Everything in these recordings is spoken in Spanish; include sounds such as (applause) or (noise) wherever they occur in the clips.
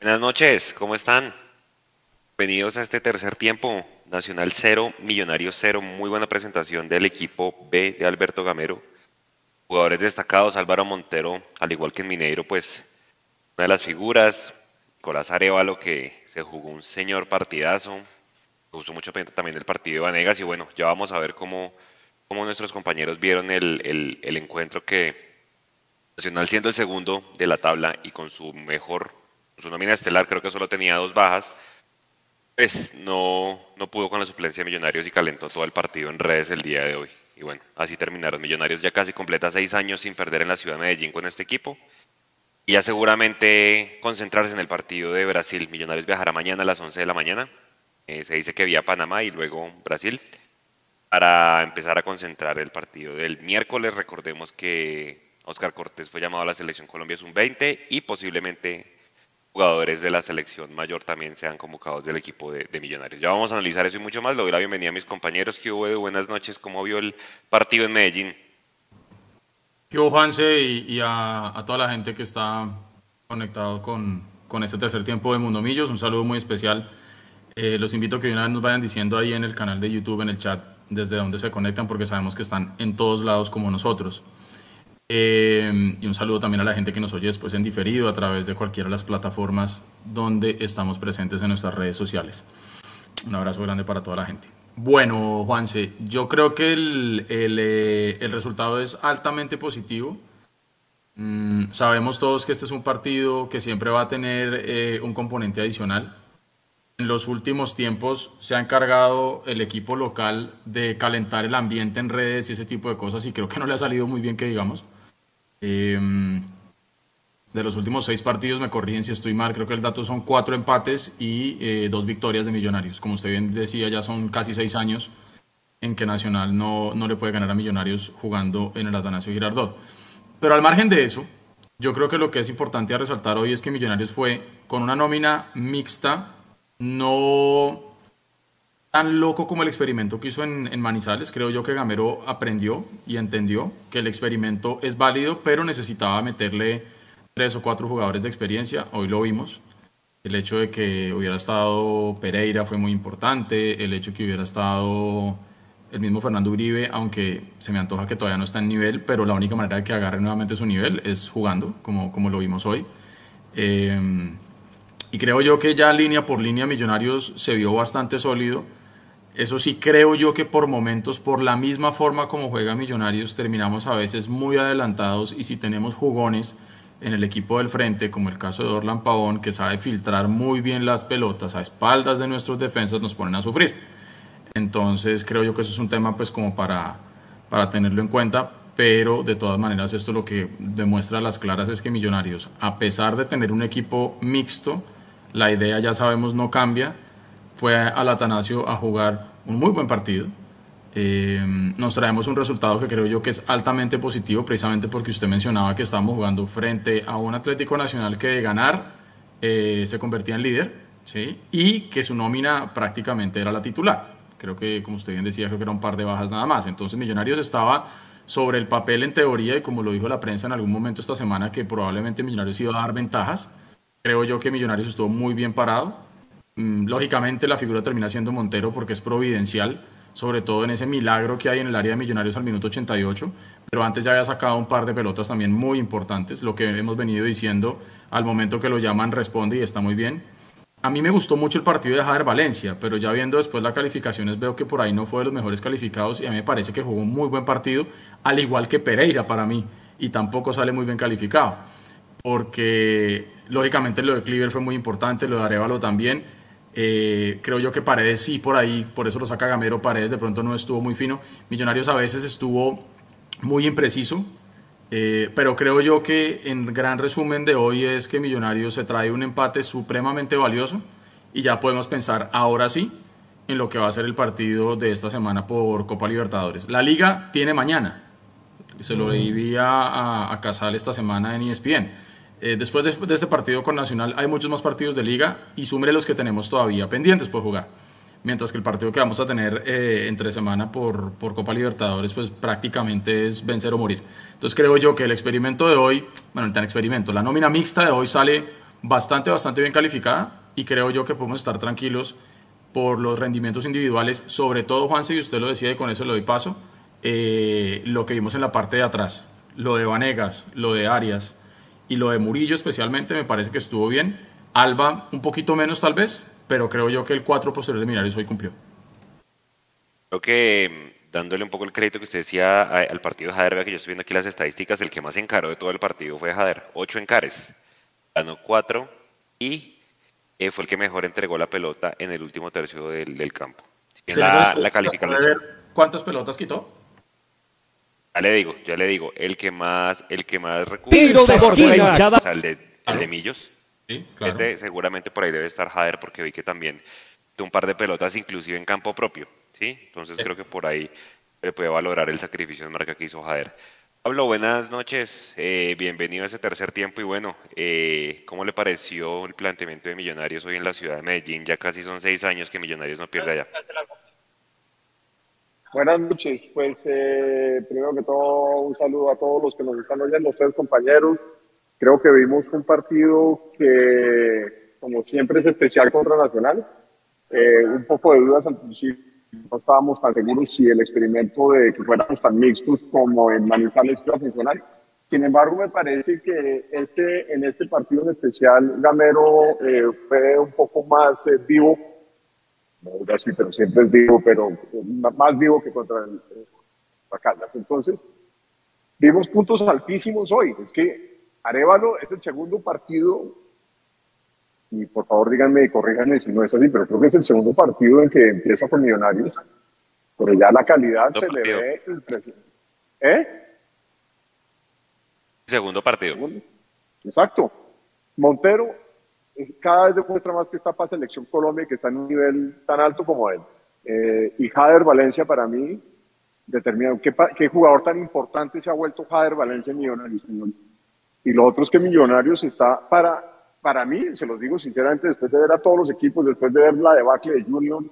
Buenas noches, ¿cómo están? Bienvenidos a este tercer tiempo, Nacional 0, Millonarios 0, muy buena presentación del equipo B de Alberto Gamero. Jugadores destacados, Álvaro Montero, al igual que en Mineiro, pues una de las figuras, Nicolás Arevalo, que se jugó un señor partidazo, me gustó mucho también el partido de Vanegas y bueno, ya vamos a ver cómo, cómo nuestros compañeros vieron el, el, el encuentro que Nacional siendo el segundo de la tabla y con su mejor su nómina estelar creo que solo tenía dos bajas, pues no, no pudo con la suplencia de Millonarios y calentó todo el partido en redes el día de hoy. Y bueno, así terminaron. Millonarios ya casi completa seis años sin perder en la ciudad de Medellín con este equipo. Y ya seguramente concentrarse en el partido de Brasil. Millonarios viajará mañana a las 11 de la mañana. Eh, se dice que vía Panamá y luego Brasil. Para empezar a concentrar el partido del miércoles. Recordemos que Oscar Cortés fue llamado a la selección Colombia Sub-20 y posiblemente jugadores de la selección mayor también sean convocados del equipo de, Millonarios. Ya vamos a analizar eso y mucho más. Le doy la bienvenida a mis compañeros. ¿Qué hubo? Buenas noches. ¿Cómo vio el partido en Medellín? ¿Qué hubo, Juanse? Y, a, toda la gente que está conectado con, con este tercer tiempo de Mundo Millos. Un saludo muy especial. Eh, los invito a que una vez nos vayan diciendo ahí en el canal de YouTube, en el chat, desde dónde se conectan, porque sabemos que están en todos lados como nosotros. Eh, y un saludo también a la gente que nos oye después en diferido a través de cualquiera de las plataformas donde estamos presentes en nuestras redes sociales. Un abrazo grande para toda la gente. Bueno, Juanse, yo creo que el, el, eh, el resultado es altamente positivo. Mm, sabemos todos que este es un partido que siempre va a tener eh, un componente adicional. En los últimos tiempos se ha encargado el equipo local de calentar el ambiente en redes y ese tipo de cosas y creo que no le ha salido muy bien que digamos. Em, de los últimos seis partidos, me corrigen si estoy mal, creo que el dato son cuatro empates y eh, dos victorias de Millonarios. Como usted bien decía, ya son casi seis años en que Nacional no, no le puede ganar a Millonarios jugando en el Atanasio Girardot. Pero al margen de eso, yo creo que lo que es importante a resaltar hoy es que Millonarios fue con una nómina mixta, no tan loco como el experimento que hizo en, Manizales. Creo yo que Gamero aprendió y entendió que el experimento es válido, pero necesitaba meterle tres o cuatro jugadores de experiencia. Hoy lo vimos. El hecho de que hubiera estado Pereira fue muy importante. El hecho de que hubiera estado el mismo Fernando Uribe, aunque se me antoja que todavía no está en nivel, pero la única manera de que agarre nuevamente su nivel es jugando, como, como lo vimos hoy. Eh, y creo yo que ya línea por línea Millonarios se vio bastante sólido eso sí creo yo que por momentos, por la misma forma como juega Millonarios, terminamos a veces muy adelantados y si tenemos jugones en el equipo del frente, como el caso de Orlan Pavón, que sabe filtrar muy bien las pelotas a espaldas de nuestros defensas, nos ponen a sufrir. Entonces creo yo que eso es un tema pues como para, para tenerlo en cuenta, pero de todas maneras esto lo que demuestra a las claras es que Millonarios, a pesar de tener un equipo mixto, la idea ya sabemos no cambia, fue al Atanasio a jugar un muy buen partido. Eh, nos traemos un resultado que creo yo que es altamente positivo, precisamente porque usted mencionaba que estamos jugando frente a un Atlético Nacional que de ganar eh, se convertía en líder ¿sí? y que su nómina prácticamente era la titular. Creo que, como usted bien decía, creo que era un par de bajas nada más. Entonces Millonarios estaba sobre el papel en teoría y como lo dijo la prensa en algún momento esta semana que probablemente Millonarios iba a dar ventajas. Creo yo que Millonarios estuvo muy bien parado lógicamente la figura termina siendo Montero porque es providencial, sobre todo en ese milagro que hay en el área de Millonarios al minuto 88, pero antes ya había sacado un par de pelotas también muy importantes, lo que hemos venido diciendo, al momento que lo llaman responde y está muy bien. A mí me gustó mucho el partido de Javier Valencia, pero ya viendo después las calificaciones veo que por ahí no fue de los mejores calificados y a mí me parece que jugó un muy buen partido, al igual que Pereira para mí, y tampoco sale muy bien calificado, porque lógicamente lo de Cleaver fue muy importante, lo de Arevalo también, eh, creo yo que Paredes sí por ahí, por eso lo saca Gamero, Paredes de pronto no estuvo muy fino. Millonarios a veces estuvo muy impreciso, eh, pero creo yo que en gran resumen de hoy es que Millonarios se trae un empate supremamente valioso y ya podemos pensar ahora sí en lo que va a ser el partido de esta semana por Copa Libertadores. La liga tiene mañana, se lo leí a, a Casal esta semana en ESPN eh, después de, de, este partido con Nacional hay muchos más partidos de liga y súmele los que tenemos todavía pendientes por jugar. Mientras que el partido que vamos a tener eh, entre semana por, Copa Libertadores pues prácticamente es vencer o morir. Entonces creo yo que el experimento de hoy, bueno, el tan experimento, la nómina mixta de hoy sale bastante, bastante bien calificada y creo yo que podemos estar tranquilos por los rendimientos individuales, sobre todo Juanse, y usted lo decía y con eso le doy paso, eh, lo que vimos en la parte de atrás, lo de Vanegas, lo de Arias y lo de Murillo especialmente me parece que estuvo bien. Alba un poquito menos tal vez, pero creo yo que el 4 posterior de Millonarios hoy cumplió. Creo que mm, dándole un poco el crédito que usted decía al partido de Jader, que yo estoy viendo aquí las estadísticas, el que más encaró de todo el partido fue Jader, 8 encares, ganó 4 y eh, fue el que mejor entregó la pelota en el último tercio del, campo. la, la calificación. ¿Cuántas pelotas quitó? Ya le digo, ya le digo, el que más, el que más recupera, o sea, el de, el de Millos. Sí, claro. seguramente por ahí debe estar Jader porque vi que también tuvo un par de pelotas inclusive en campo propio, ¿sí? Entonces creo que por ahí le puede valorar el sacrificio de marca que hizo Jader. Pablo, buenas noches, eh, bienvenido a ese tercer tiempo y bueno, eh, ¿cómo le pareció el planteamiento de Millonarios hoy en la ciudad de Medellín? Ya casi son seis años que Millonarios no pierde allá. Buenas noches, pues eh, primero que todo un saludo a todos los que nos están oyendo, ustedes compañeros. Creo que vimos un partido que, como siempre, es especial contra Nacional. un poco de dudas al principio no estábamos tan seguros si el experimento de que fuéramos tan mixtos como en Manizales iba a funcionar. Sin embargo, me parece que este, en este partido en especial, Gamero eh, fue un poco más eh, vivo, no así, pero siempre es vivo, pero más vivo que contra el, eh, Caldas. Entonces, vimos puntos altísimos hoy. Es que Arevalo es el segundo partido y por favor díganme y corríganme si no es así, pero creo que es el segundo partido en que empieza con Millonarios, pero ya la calidad se le ve impresionante. ¿Eh? Segundo partido. Exacto. Montero es, cada vez demuestra más que está para Selección Colombia y que está en un nivel tan alto como él. Eh, y Jader Valencia para mí determina ¿qué, qué, jugador tan importante se ha vuelto Jader Valencia en Millonarios. Y lo otro es que Millonarios está para para mí, se los digo sinceramente, después de ver a todos los equipos, después de ver la debacle de Junior,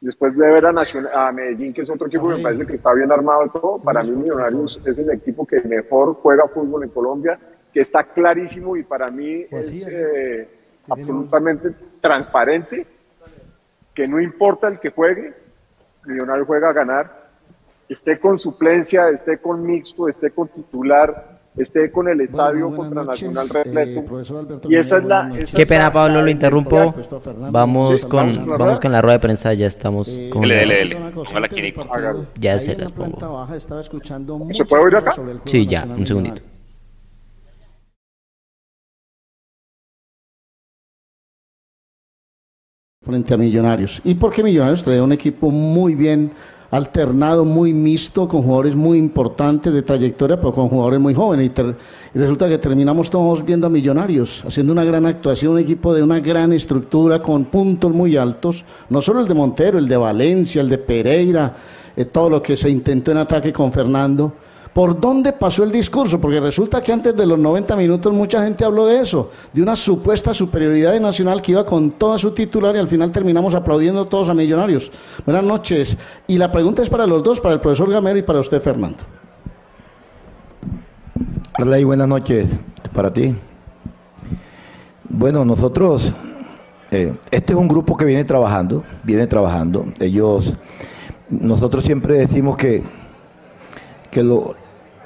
después de ver a, a Medellín, que es otro equipo que me parece que está bien armado y todo, para mí Millonarios es el equipo que mejor juega fútbol en Colombia, que está clarísimo y para mí pues es eh, absolutamente transparente, que no importa el que juegue, Millonarios juega a ganar, esté con suplencia, esté con mixto, esté con titular, esté con el estadio contra Nacional eh, repleto. y esa es la. Qué pena, Pablo, lo interrumpo. Vamos con, vamos con la rueda de prensa, ya estamos con. Ya se las pongo. ¿Se puede oír acá? Sí, ya, un segundito. Frente a Millonarios. ¿Y por qué Millonarios trae un equipo muy bien alternado, muy mixto, con jugadores muy importantes de trayectoria, pero con jugadores muy jóvenes. Y, resulta que terminamos todos viendo a Millonarios, haciendo una gran actuación, un equipo de una gran estructura, con puntos muy altos, no solo el de Montero, el de Valencia, el de Pereira, eh, todo lo que se intentó en ataque con Fernando ¿Por dónde pasó el discurso? Porque resulta que antes de los 90 minutos mucha gente habló de eso, de una supuesta superioridad de Nacional que iba con toda su titular y al final terminamos aplaudiendo todos a Millonarios. Buenas noches. Y la pregunta es para los dos, para el profesor Gamero y para usted, Fernando. Hola buenas noches para ti. Bueno, nosotros, eh, este es un grupo que viene trabajando, viene trabajando. Ellos, nosotros siempre decimos que, que lo,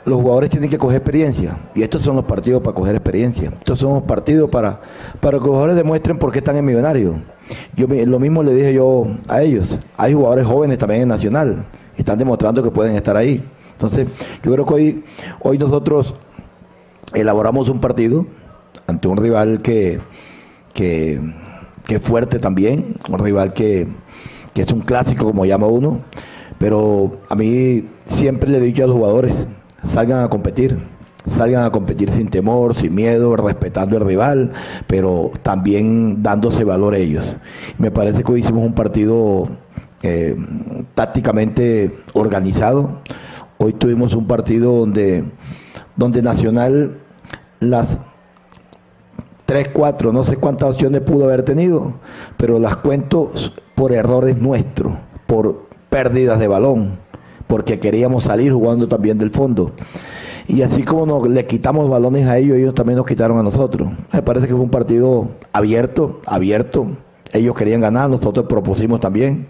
los jugadores tienen que coger experiencia. Y estos son los partidos para coger experiencia. Estos son los partidos para, para que los jugadores demuestren por qué están en Millonario. Yo lo mismo le dije yo a ellos. Hay jugadores jóvenes también en Nacional. Están demostrando que pueden estar ahí. Entonces, yo creo que hoy, hoy nosotros elaboramos un partido ante un rival que, que, que es fuerte también, un rival que, que es un clásico, como llama uno. Pero a mí siempre le he dicho a los jugadores, salgan a competir, salgan a competir sin temor, sin miedo, respetando al rival, pero también dándose valor a ellos. Me parece que hoy hicimos un partido eh, tácticamente organizado. Hoy tuvimos un partido donde, donde Nacional las tres, cuatro, no sé cuántas opciones pudo haber tenido, pero las cuento por errores nuestros, por pérdidas de balón porque queríamos salir jugando también del fondo. Y así como nos, le quitamos balones a ellos, ellos también nos quitaron a nosotros. Me parece que fue un partido abierto, abierto. Ellos querían ganar, nosotros propusimos también.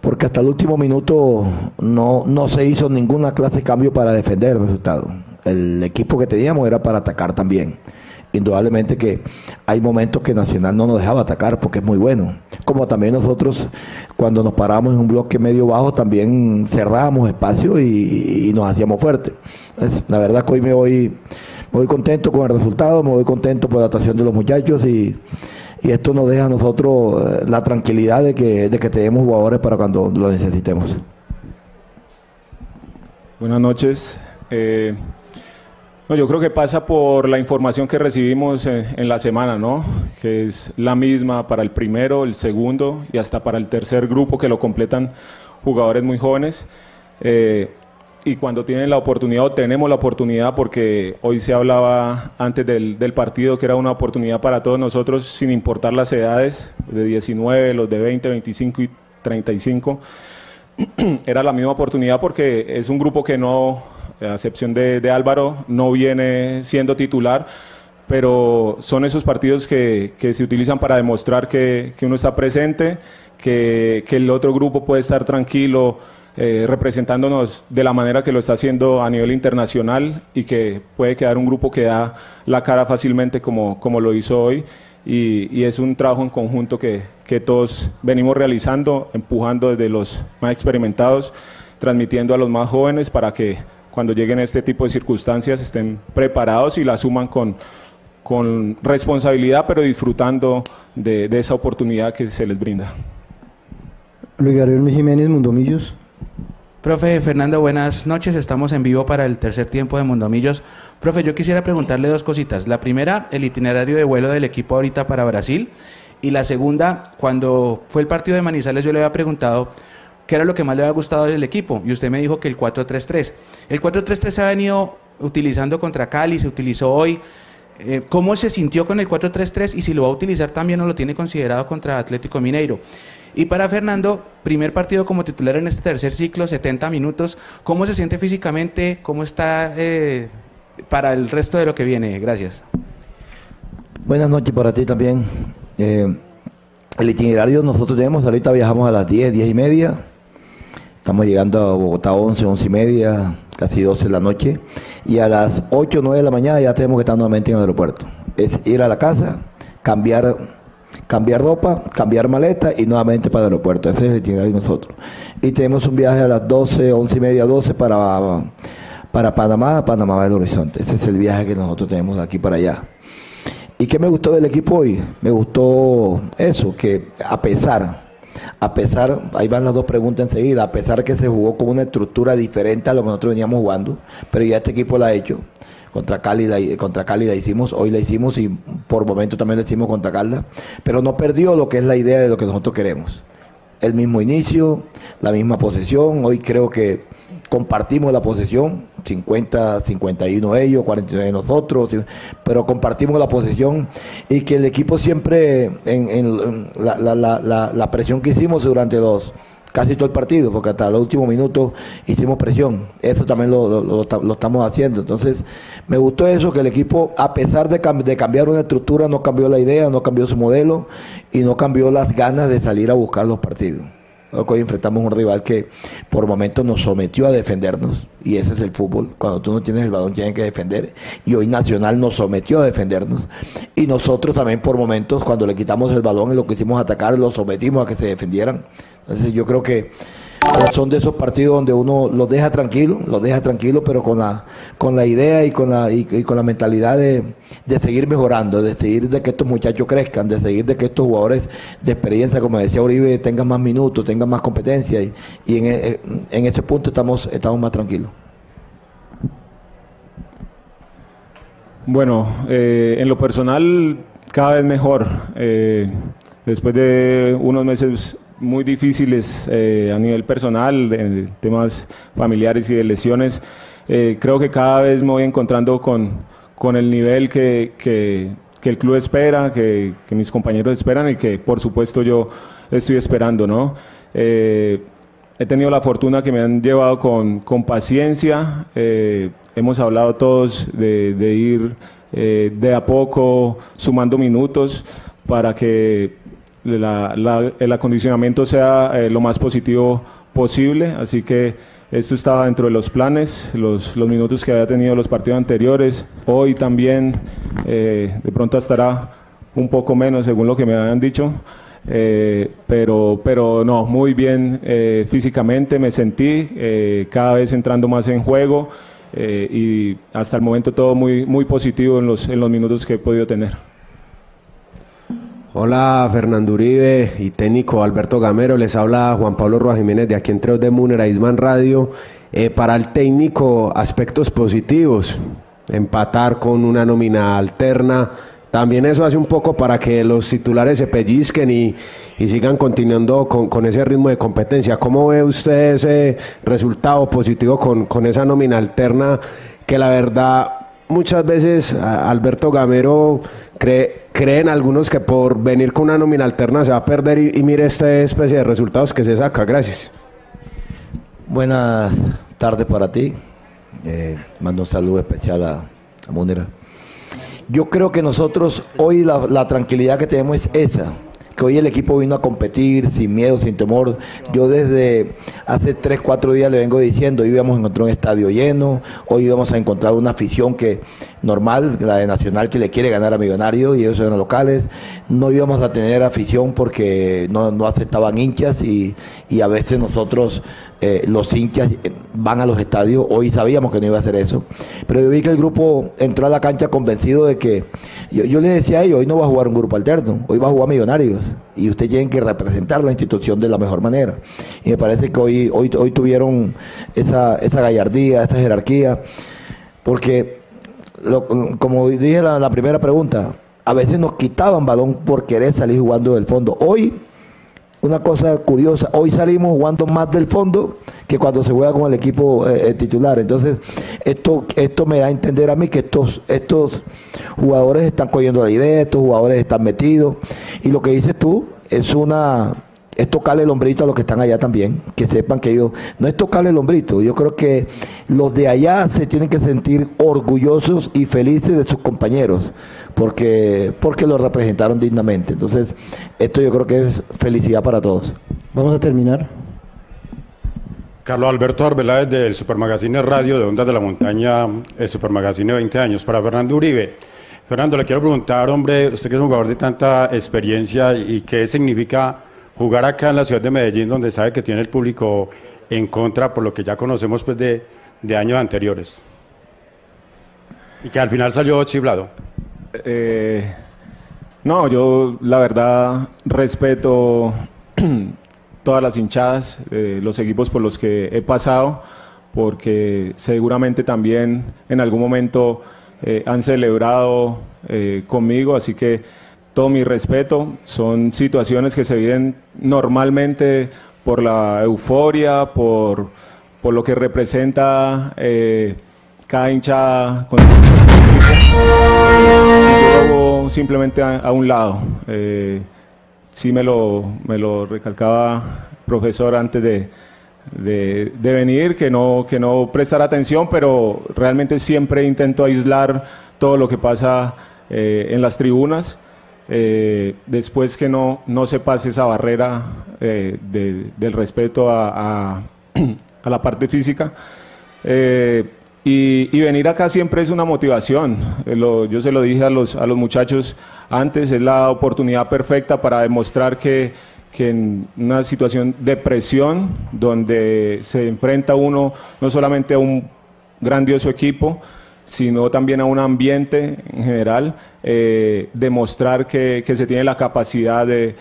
Porque hasta el último minuto no, no se hizo ninguna clase de cambio para defender el resultado. El equipo que teníamos era para atacar también indudablemente que hay momentos que Nacional no nos dejaba atacar porque es muy bueno. Como también nosotros cuando nos paramos en un bloque medio bajo también cerrábamos espacio y, nos hacíamos fuertes. la verdad que hoy me voy, muy contento con el resultado, me voy contento por la actuación de los muchachos y, esto nos deja a nosotros eh, la tranquilidad de que, de que tenemos jugadores para cuando lo necesitemos. Buenas noches. Eh, no, yo creo que pasa por la información que recibimos en, la semana, ¿no? Que es la misma para el primero, el segundo y hasta para el tercer grupo que lo completan jugadores muy jóvenes. Eh, y cuando tienen la oportunidad o tenemos la oportunidad, porque hoy se hablaba antes del, del, partido que era una oportunidad para todos nosotros, sin importar las edades, de 19, los de 20, 25 y 35, (clears throat) era la misma oportunidad porque es un grupo que no a excepción de, Álvaro, no viene siendo titular, pero son esos partidos que, se utilizan para demostrar que, uno está presente, que, el otro grupo puede estar tranquilo. Eh, representándonos de la manera que lo está haciendo a nivel internacional y que puede quedar un grupo que da la cara fácilmente como, como lo hizo hoy. Y, es un trabajo en conjunto que, que, todos venimos realizando, empujando desde los más experimentados, transmitiendo a los más jóvenes para que cuando lleguen a este tipo de circunstancias estén preparados y la asuman con, con responsabilidad, pero disfrutando de, esa oportunidad que se les brinda. Luis Gabriel Jiménez, Mundomillos. Profe Fernando, buenas noches. Estamos en vivo para el tercer tiempo de Mundomillos. Profe, yo quisiera preguntarle dos cositas. La primera, el itinerario de vuelo del equipo ahorita para Brasil. Y la segunda, cuando fue el partido de Manizales, yo le había preguntado qué era lo que más le había gustado del equipo. Y usted me dijo que el 4-3-3. El 4-3-3 se ha venido utilizando contra Cali, se utilizó hoy. Eh, ¿Cómo se sintió con el 4-3-3 y si lo va a utilizar también o lo tiene considerado contra Atlético Mineiro? Y para Fernando, primer partido como titular en este tercer ciclo, 70 minutos. ¿Cómo se siente físicamente? ¿Cómo está eh, para el resto de lo que viene? Gracias. Buenas noches para ti también. Eh, el itinerario nosotros tenemos, ahorita viajamos a las 10, 10 y media. Estamos llegando a Bogotá 11, 11 y media, casi 12 de la noche. Y a las 8, 9 de la mañana ya tenemos que estar nuevamente en el aeropuerto. Es ir a la casa, cambiar, cambiar ropa, cambiar maleta y nuevamente para el aeropuerto. Ese es el itinerario de nosotros. Y tenemos un viaje a las 12, 11 y media, 12 para, para Panamá, Panamá del Horizonte. Ese es el viaje que nosotros tenemos de aquí para allá. ¿Y qué me gustó del equipo hoy? Me gustó eso, que a pesar a pesar, ahí van las dos preguntas enseguida, a pesar que se jugó con una estructura diferente a lo que nosotros veníamos jugando, pero ya este equipo la ha hecho. Contra Cali, la, contra Cali la hicimos, hoy la hicimos y por momento también la hicimos contra Calda, pero no perdió lo que es la idea de lo que nosotros queremos. El mismo inicio, la misma posesión, hoy creo que compartimos la posesión, 50, 51 ellos, 49 nosotros, pero compartimos la posesión y que el equipo siempre, en, la, presión que hicimos durante los casi todo el partido, porque hasta el último minuto hicimos presión. Eso también lo, estamos haciendo. Entonces, me gustó eso, que el equipo, a pesar de, cambiar una estructura, no cambió la idea, no cambió su modelo y no cambió las ganas de salir a buscar los partidos. Hoy enfrentamos un rival que por momentos nos sometió a defendernos y ese es el fútbol. Cuando tú no tienes el balón tienes que defender y hoy Nacional nos sometió a defendernos y nosotros también por momentos cuando le quitamos el balón y lo que hicimos atacar lo sometimos a que se defendieran. Entonces yo creo que son de esos partidos donde uno los deja tranquilo, los deja tranquilo, pero con la, con la idea y con la, y, con la mentalidad de, seguir mejorando, de seguir de que estos muchachos crezcan, de seguir de que estos jugadores de experiencia, como decía Uribe, tengan más minutos, tengan más competencia y, en, e, en, ese punto estamos, estamos más tranquilos. Bueno, eh, en lo personal cada vez mejor. Eh, después de unos meses muy difíciles eh, a nivel personal, de temas familiares y de lesiones. Eh, creo que cada vez me voy encontrando con, con el nivel que, que, el club espera, que, mis compañeros esperan y que por supuesto yo estoy esperando. ¿no? Eh, he tenido la fortuna que me han llevado con, con paciencia, hemos hablado todos de, ir eh, de a poco sumando minutos para que el acondicionamiento sea lo más positivo posible. Así que esto estaba dentro de los planes, los, los minutos que había tenido los partidos anteriores. Hoy también, eh, de pronto estará un poco menos según lo que me habían dicho. Eh, pero, pero no, muy bien eh, físicamente me sentí, cada vez entrando más en juego y hasta el momento todo muy, muy positivo en los, en los minutos que he podido tener. Hola Fernando Uribe y técnico Alberto Gamero, les habla Juan Pablo Rojas Jiménez de aquí entre de Munera Isman Radio. Eh, para el técnico, aspectos positivos, empatar con una nómina alterna, también eso hace un poco para que los titulares se pellizquen y, sigan continuando con, ese ritmo de competencia. ¿Cómo ve usted ese resultado positivo con, con esa nómina alterna que la verdad muchas veces Alberto Gamero cree, creen algunos que por venir con una nómina alterna se va a perder y, mire esta especie de resultados que se saca. Gracias. Buenas tardes para ti. Eh, mando un saludo especial a, a. Yo creo que nosotros hoy la, la tranquilidad que tenemos es esa que hoy el equipo vino a competir sin miedo, sin temor. Yo desde hace 3, 4 días le vengo diciendo, hoy íbamos a encontrar un estadio lleno, hoy íbamos a encontrar una afición que normal, la de Nacional que le quiere ganar a Millonarios y ellos son locales. No íbamos a tener afición porque no, aceptaban hinchas y, y a veces nosotros eh, los hinchas van a los estadios. Hoy sabíamos que no iba a hacer eso. Pero yo vi que el grupo entró a la cancha convencido de que. Yo le decía a ellos: hoy no va a jugar un grupo alterno, hoy va a jugar Millonarios. Y usted tiene que representar la institución de la mejor manera. Y me parece que hoy, hoy, hoy tuvieron esa, esa gallardía, esa jerarquía. Porque, como dije en la, la primera pregunta, a veces nos quitaban balón por querer salir jugando del fondo. Hoy una cosa curiosa, hoy salimos jugando más del fondo que cuando se juega con el equipo eh, eh, titular. Entonces, esto, esto me da a entender a mí que estos, estos jugadores están cogiendo la idea, estos jugadores están metidos. Y lo que dices tú es una es tocarle el hombrito a los que están allá también, que sepan que ellos, no es tocarle el hombrito, yo creo que los de allá se tienen que sentir orgullosos y felices de sus compañeros, porque, porque los representaron dignamente. Entonces, esto yo creo que es felicidad para todos. Vamos a terminar. Carlos Alberto Arbeláez del Supermagazine Radio de Ondas de la Montaña, el Supermagazine 20 años, para Fernando Uribe. Fernando, le quiero preguntar, hombre, usted que es un jugador de tanta experiencia y qué significa jugar acá en la ciudad de Medellín, donde sabe que tiene el público en contra, por lo que ya conocemos pues, de, años anteriores. Y que al final salió chiblado. Eh, no, yo la verdad respeto (clears throat) todas las hinchadas, eh, los equipos por los que he pasado, porque seguramente también en algún momento eh, han celebrado conmigo, así que todo mi respeto. Son situaciones que se viven normalmente por la euforia, por, por lo que representa eh, cada hinchada con simplemente a, un lado. Eh, sí me lo, me lo recalcaba profesor antes de, de, venir, que no, que no prestar atención, pero realmente siempre intento aislar todo lo que pasa eh, en las tribunas. Eh, después que no, no se pase esa barrera eh, del respeto (clears throat) a, la parte física. Eh, y, venir acá siempre es una motivación. yo se lo dije a los, a los muchachos antes, es la oportunidad perfecta para demostrar que, que en una situación de presión, donde se enfrenta uno no solamente a un grandioso equipo, sino también a un ambiente en general, eh, demostrar que, se tiene la capacidad de,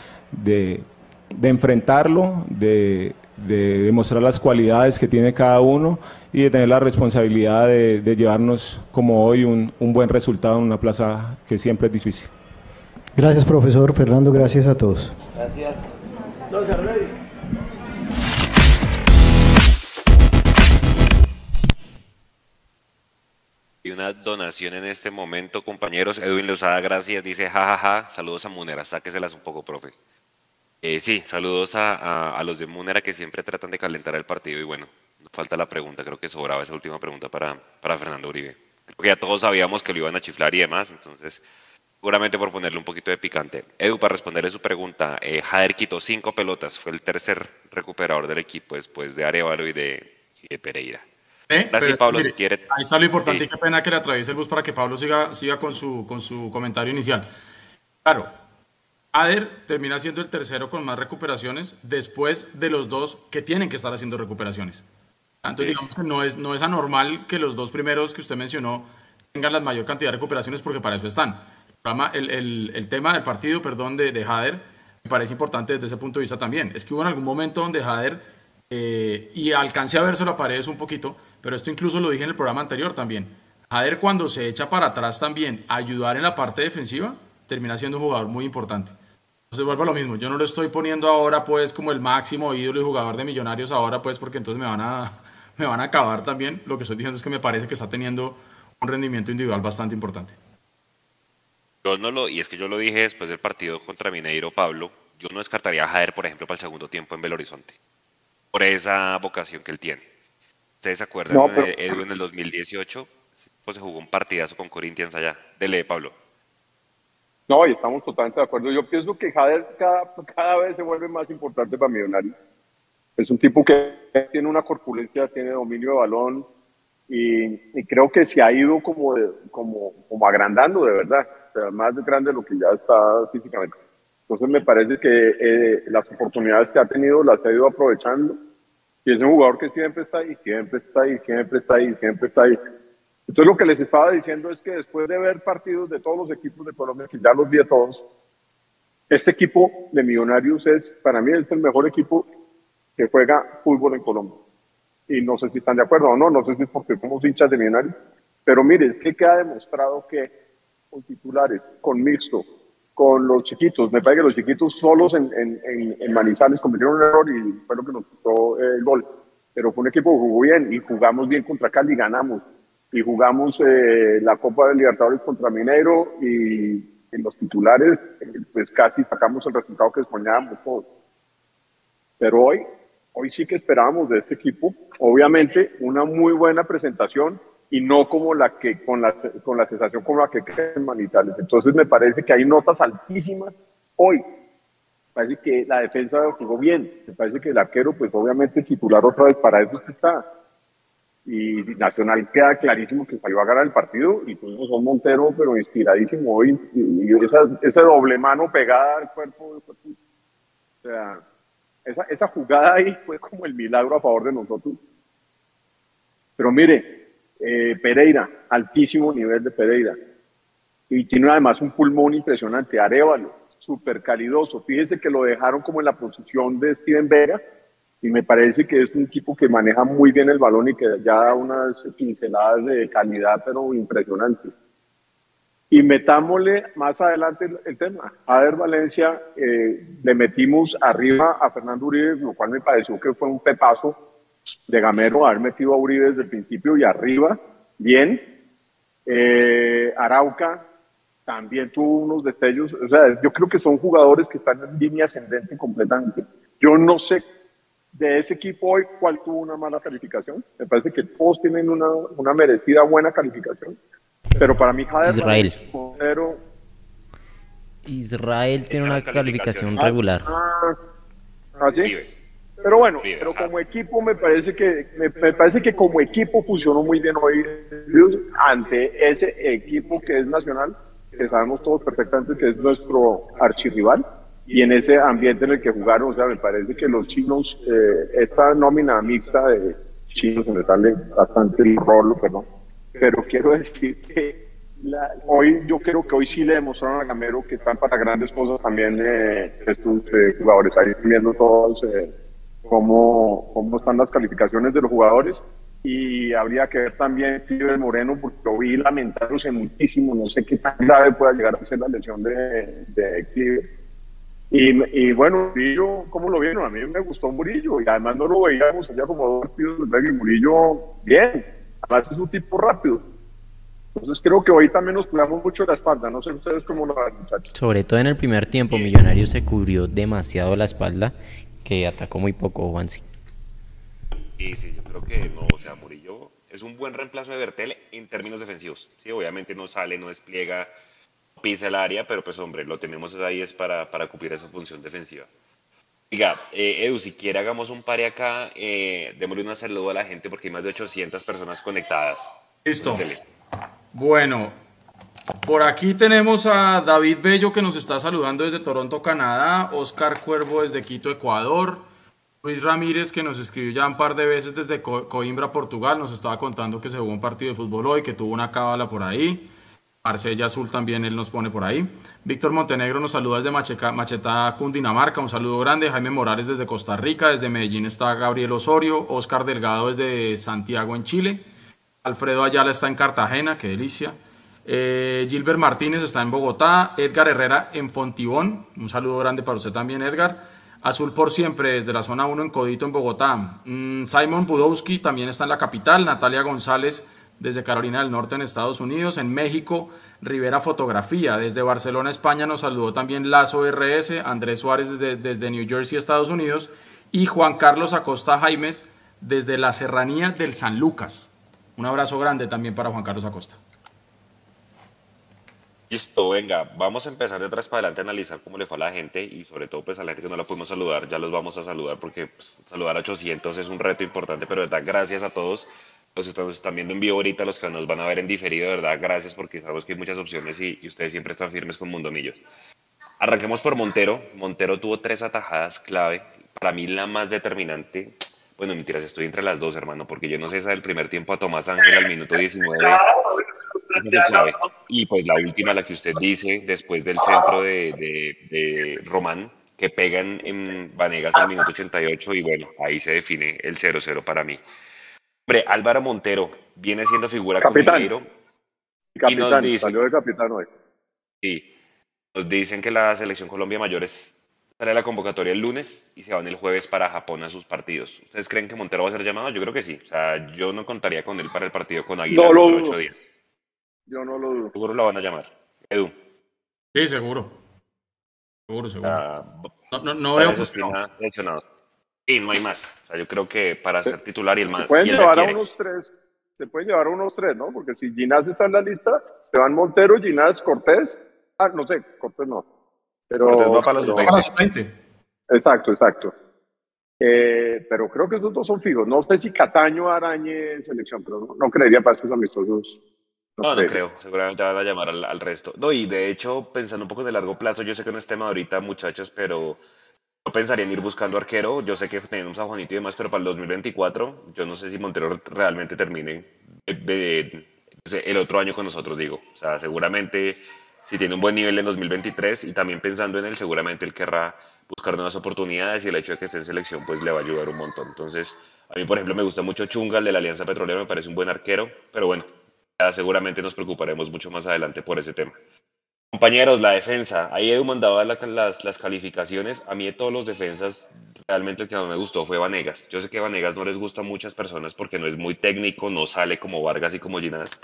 enfrentarlo, de, demostrar las cualidades que tiene cada uno y de tener la responsabilidad de, llevarnos como hoy un, un, buen resultado en una plaza que siempre es difícil. Gracias profesor Fernando, gracias a todos. Gracias. Y una donación en este momento, compañeros. Edwin Lozada, gracias. Dice, jajaja, ja, saludos a Munera. Sáqueselas un poco, profe. Eh, sí, saludos a, los de Munera que siempre tratan de calentar el partido y bueno, falta la pregunta, creo que sobraba esa última pregunta para, para Fernando Uribe. Porque ya todos sabíamos que lo iban a chiflar y demás, entonces seguramente por ponerle un poquito de picante. Edu, para responderle su pregunta, eh, Jader quitó cinco pelotas, fue el tercer recuperador del equipo después de Arevalo y de, Pereira. Eh, Gracias, Pablo, si quiere. Ahí está lo importante y qué pena que le atraviese el bus para que Pablo siga, siga con, su, con su comentario inicial. Claro, Ader termina siendo el tercero con más recuperaciones después de los dos que tienen que estar haciendo recuperaciones. Entonces, digamos que no es, no es anormal que los dos primeros que usted mencionó tengan la mayor cantidad de recuperaciones porque para eso están. El, el, el tema del partido, perdón, de, de Hader me parece importante desde ese punto de vista también. Es que hubo en algún momento donde Hader, eh, y alcancé a verse a paredes un poquito, pero esto incluso lo dije en el programa anterior también. Hader cuando se echa para atrás también ayudar en la parte defensiva, termina siendo un jugador muy importante. Entonces vuelvo a lo mismo, yo no lo estoy poniendo ahora pues como el máximo ídolo y jugador de millonarios ahora pues porque entonces me van a, (laughs) me van a acabar también. Lo que estoy diciendo es que me parece que está teniendo un rendimiento individual bastante importante. Yo no lo, y es que yo lo dije después del partido contra Mineiro, Pablo, yo no descartaría a Jader, por ejemplo, para el segundo tiempo en Belo Horizonte, por esa vocación que él tiene. ¿Ustedes se acuerdan de Edu en el 2018? Pues se jugó un partidazo con Corinthians allá. Dele, Pablo. No, y estamos totalmente de acuerdo. Yo pienso que Jader cada, cada vez se vuelve más importante para Millonarios. Es un tipo que tiene una corpulencia, tiene dominio de balón y, creo que se ha ido como, como, como agrandando de verdad, o sea, más grande de lo que ya está físicamente. Entonces me parece que eh, las oportunidades que ha tenido las ha ido aprovechando y es un jugador que siempre está ahí, siempre está ahí, siempre está ahí, siempre está ahí. Entonces lo que les estaba diciendo es que después de ver partidos de todos los equipos de Colombia, que ya los vi a todos, este equipo de Millonarios es, para mí, es el mejor equipo que juega fútbol en Colombia. Y no sé si están de acuerdo o no, no sé si es porque somos hinchas de millonarios, pero mire, es que queda demostrado que con titulares, con mixto, con los chiquitos, me parece que los chiquitos solos en, en, en, Manizales cometieron un error y fue lo que nos quitó el gol. Pero fue un equipo que jugó bien y jugamos bien contra Cali, ganamos. Y jugamos eh, la Copa de Libertadores contra Mineiro y en los titulares, eh, pues casi sacamos el resultado que soñábamos todos. Pero hoy hoy sí que esperábamos de este equipo, obviamente una muy buena presentación y no como la que con la, con la sensación como la que en Manizales. Entonces me parece que hay notas altísimas hoy. Me parece que la defensa jugó bien, me parece que el arquero pues obviamente titular otra vez para eso está. Y Nacional queda clarísimo que salió a ganar el partido y tuvimos un Montero pero inspiradísimo hoy y, esa, esa doble mano pegada al cuerpo, o sea, esa, esa jugada ahí fue como el milagro a favor de nosotros. Pero mire, eh, Pereira, altísimo nivel de Pereira. Y tiene además un pulmón impresionante. Arevalo, súper calidoso. Fíjese que lo dejaron como en la posición de Steven Vega. Y me parece que es un equipo que maneja muy bien el balón y que ya da unas pinceladas de calidad, pero impresionantes. Y metámosle más adelante el, tema. A ver, Valencia, eh, le metimos arriba a Fernando Uribe, lo cual me pareció que fue un pepazo de Gamero haber metido a Uribe desde el principio y arriba, bien. Eh, Arauca también tuvo unos destellos. O sea, yo creo que son jugadores que están en línea ascendente completamente. Yo no sé de ese equipo hoy cuál tuvo una mala calificación. Me parece que todos tienen una, una merecida buena calificación. Pero para mí Israel. Israel tiene una calificación regular. Ah, ¿Ah, sí? Pero bueno, pero como equipo me parece que me, parece que como equipo funcionó muy bien hoy ante ese equipo que es nacional, que sabemos todos perfectamente que es nuestro archirrival y en ese ambiente en el que jugaron, o sea, me parece que los chinos, eh, esta nómina mixta de chinos en el bastante rolo, perdón, pero quiero decir que hoy yo creo que hoy sí le demostraron a Gamero que están para grandes cosas también eh, estos eh, jugadores. Ahí están viendo todos eh, cómo, cómo están las calificaciones de los jugadores y habría que ver también Steven Moreno porque lo vi lamentándose muchísimo. No sé qué tan grave pueda llegar a ser la lesión de, de Y, y, bueno, Murillo, ¿cómo lo vieron? A mí me gustó Murillo y además no lo veíamos allá como dos partidos de Murillo bien Además es un tipo rápido. Entonces creo que hoy también nos cuidamos mucho la espalda. No sé ustedes cómo lo ven, muchachos. Sobre todo en el primer tiempo, Millonarios se cubrió demasiado la espalda que atacó muy poco Juansi. Sí, sí, yo creo que no, o sea, Murillo es un buen reemplazo de Bertel en términos defensivos. Sí, obviamente no sale, no despliega, pisa el área, pero pues hombre, lo tenemos ahí es para, para cumplir esa función defensiva. Diga, eh, Edu, si quiere hagamos un pare acá, eh, démosle un saludo a la gente porque hay más de 800 personas conectadas. Listo. Bueno, por aquí tenemos a David Bello que nos está saludando desde Toronto, Canadá, Oscar Cuervo desde Quito, Ecuador, Luis Ramírez que nos escribió ya un par de veces desde Coimbra, Portugal, nos estaba contando que se jugó un partido de fútbol hoy, que tuvo una cábala por ahí. Marsella Azul también él nos pone por ahí. Víctor Montenegro nos saluda desde Machetá, Cundinamarca, un saludo grande. Jaime Morales desde Costa Rica, desde Medellín está Gabriel Osorio, Oscar Delgado desde Santiago en Chile, Alfredo Ayala está en Cartagena, qué delicia. Eh, Gilbert Martínez está en Bogotá, Edgar Herrera en Fontibón, un saludo grande para usted también Edgar. Azul por siempre desde la zona 1 en Codito en Bogotá. Mm, Simon Budowski también está en la capital, Natalia González desde Carolina del Norte en Estados Unidos, en México, Rivera Fotografía, desde Barcelona, España nos saludó también Lazo RS, Andrés Suárez desde, desde New Jersey, Estados Unidos, y Juan Carlos Acosta Jaimes desde la Serranía del San Lucas. Un abrazo grande también para Juan Carlos Acosta. Listo, venga, vamos a empezar de atrás para adelante a analizar cómo le fue a la gente y sobre todo pues a la gente que no la pudimos saludar, ya los vamos a saludar porque pues, saludar a 800 es un reto importante, pero verdad gracias a todos los que están viendo en vivo ahorita, los que nos van a ver en diferido, verdad, gracias porque sabemos que hay muchas opciones y, ustedes siempre están firmes con Mundo Millos. Arranquemos por Montero. Montero tuvo tres atajadas clave. Para mí la más determinante, bueno, mentiras, estoy entre las dos, hermano, porque yo no sé esa del primer tiempo a Tomás Ángel al minuto 19. Y pues la última, la que usted dice, después del centro de, de, Román, que pegan en Vanegas al minuto 88 y bueno, ahí se define el 0-0 para mí. Hombre, Álvaro Montero viene siendo figura capitán. y nos dice, salió de capitán hoy. Sí, nos dicen que la selección Colombia Mayores sale a la convocatoria el lunes y se van el jueves para Japón a sus partidos. ¿Ustedes creen que Montero va a ser llamado? Yo creo que sí. O sea, yo no contaría con él para el partido con Águila no lo ocho días. Yo no lo dudo. Seguro lo van a llamar. Edu. Sí, seguro. Seguro, seguro. no, no, no veo. Sí, no hay más. O sea, yo creo que para ser titular y el más. Se pueden llevar a unos tres. Se pueden llevar a unos tres, ¿no? Porque si Ginás está en la lista, se van Montero, Ginás, Cortés. Ah, no sé, Cortés no. Pero. Va para los 20. Exacto, exacto. Eh, pero creo que esos dos son fijos. No sé si Cataño arañe selección, pero no, creería para estos amistosos. No, no, creo. Seguramente van a llamar al, al, resto. No, y de hecho, pensando un poco en el largo plazo, yo sé que no es tema ahorita, muchachos, pero pensaría en ir buscando arquero. Yo sé que tenemos a Juanito y demás, pero para el 2024, yo no sé si Montero realmente termine el otro año con nosotros, digo. O sea, seguramente si tiene un buen nivel en 2023 y también pensando en él, seguramente él querrá buscar nuevas oportunidades y el hecho de que esté en selección, pues le va a ayudar un montón. Entonces, a mí, por ejemplo, me gusta mucho Chungal de la Alianza Petrolera, me parece un buen arquero, pero bueno, seguramente nos preocuparemos mucho más adelante por ese tema. Compañeros, la defensa. Ahí Edu mandaba las, las calificaciones. A mí de todos los defensas, realmente el que más me gustó fue Vanegas. Yo sé que Vanegas no les gusta a muchas personas porque no es muy técnico, no sale como Vargas y como Ginás.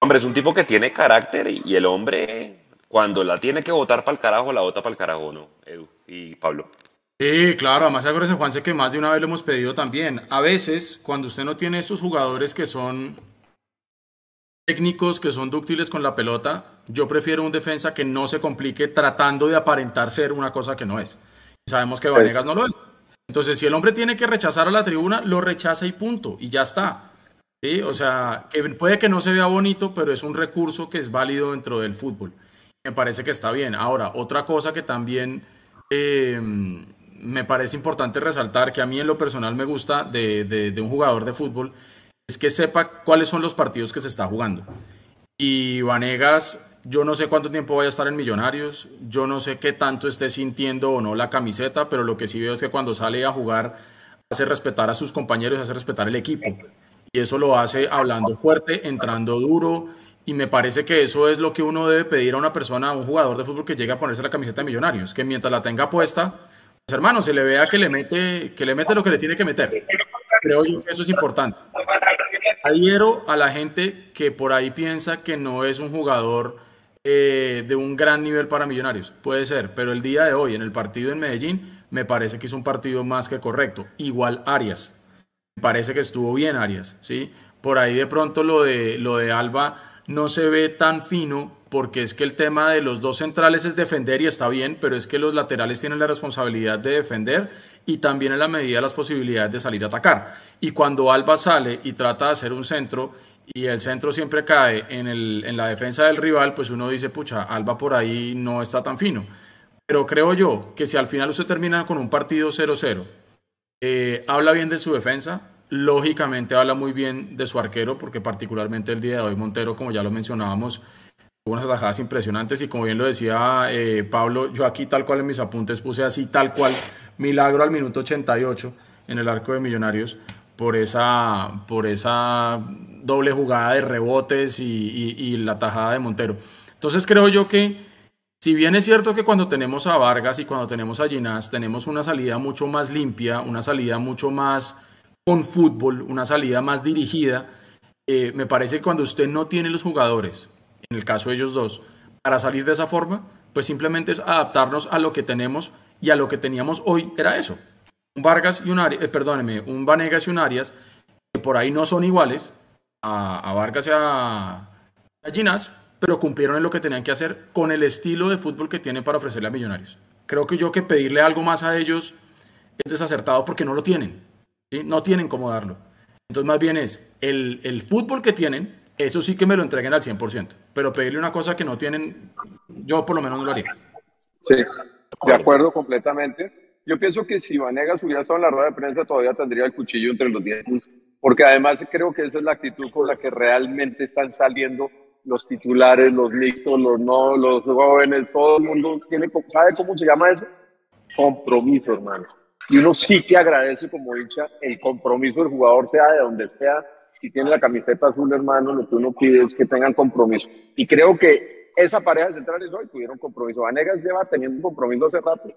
Hombre, es un tipo que tiene carácter y, el hombre, cuando la tiene que votar para el carajo, la vota para el carajo, ¿no? Edu y Pablo. Sí, claro, además Juan Juanse que más de una vez lo hemos pedido también. A veces, cuando usted no tiene esos jugadores que son técnicos, que son dúctiles con la pelota, yo prefiero un defensa que no se complique tratando de aparentar ser una cosa que no es. Sabemos que Vanegas no lo es. Entonces, si el hombre tiene que rechazar a la tribuna, lo rechaza y punto, y ya está. ¿Sí? O sea, puede que no se vea bonito, pero es un recurso que es válido dentro del fútbol. Me parece que está bien. Ahora, otra cosa que también eh, me parece importante resaltar, que a mí en lo personal me gusta de, de un jugador de fútbol, es que sepa cuáles son los partidos que se está jugando. Y Vanegas yo no sé cuánto tiempo vaya a estar en Millonarios, yo no sé qué tanto esté sintiendo o no la camiseta, pero lo que sí veo es que cuando sale a jugar hace respetar a sus compañeros, hace respetar el equipo. Y eso lo hace hablando fuerte, entrando duro, y me parece que eso es lo que uno debe pedir a una persona, a un jugador de fútbol que llegue a ponerse la camiseta de Millonarios, que mientras la tenga puesta, pues hermano, se le vea que le mete, que le mete lo que le tiene que meter. Creo yo que eso es importante. Adhiero a la gente que por ahí piensa que no es un jugador eh, de un gran nivel para Millonarios. Puede ser, pero el día de hoy, en el partido en Medellín, me parece que es un partido más que correcto. Igual Arias. Parece que estuvo bien Arias, ¿sí? Por ahí de pronto lo de, lo de Alba no se ve tan fino porque es que el tema de los dos centrales es defender y está bien, pero es que los laterales tienen la responsabilidad de defender y también en la medida de las posibilidades de salir a atacar. Y cuando Alba sale y trata de hacer un centro y el centro siempre cae en, el, en la defensa del rival, pues uno dice, pucha, Alba por ahí no está tan fino. Pero creo yo que si al final usted termina con un partido 0-0, eh, habla bien de su defensa, lógicamente habla muy bien de su arquero, porque particularmente el día de hoy Montero, como ya lo mencionábamos, tuvo unas atajadas impresionantes y como bien lo decía eh, Pablo, yo aquí tal cual en mis apuntes puse así tal cual, milagro al minuto 88 en el arco de Millonarios por esa, por esa doble jugada de rebotes y, la tajada de Montero. Entonces creo yo que si bien es cierto que cuando tenemos a Vargas y cuando tenemos a Ginás tenemos una salida mucho más limpia, una salida mucho más con fútbol, una salida más dirigida, eh, me parece que cuando usted no tiene los jugadores, en el caso de ellos dos, para salir de esa forma, pues simplemente es adaptarnos a lo que tenemos y a lo que teníamos hoy era eso. Un Vargas y un Arias, eh, perdóneme, un Vanegas y un Arias, que por ahí no son iguales a, Vargas y a, a pero cumplieron en lo que tenían que hacer con el estilo de fútbol que tienen para ofrecerle a Millonarios. Creo que yo que pedirle algo más a ellos es desacertado porque no lo tienen. ¿sí? No tienen cómo darlo. Entonces más bien es el, el fútbol que tienen, eso sí que me lo entreguen al 100%. Pero pedirle una cosa que no tienen, yo por lo menos no lo haría. Sí, de acuerdo completamente. Yo pienso que si Vanegas hubiera estado en la rueda de prensa todavía tendría el cuchillo entre los dientes, porque además creo que esa es la actitud con la que realmente están saliendo los titulares, los mixtos, los no, los jóvenes, todo el mundo tiene, ¿sabe cómo se llama eso? Compromiso, hermano. Y uno sí que agradece como hincha el compromiso del jugador, sea de donde sea, si tiene la camiseta azul, hermano, lo que uno pide es que tengan compromiso. Y creo que esa pareja de centrales hoy tuvieron compromiso. Vanegas lleva teniendo un compromiso hace rato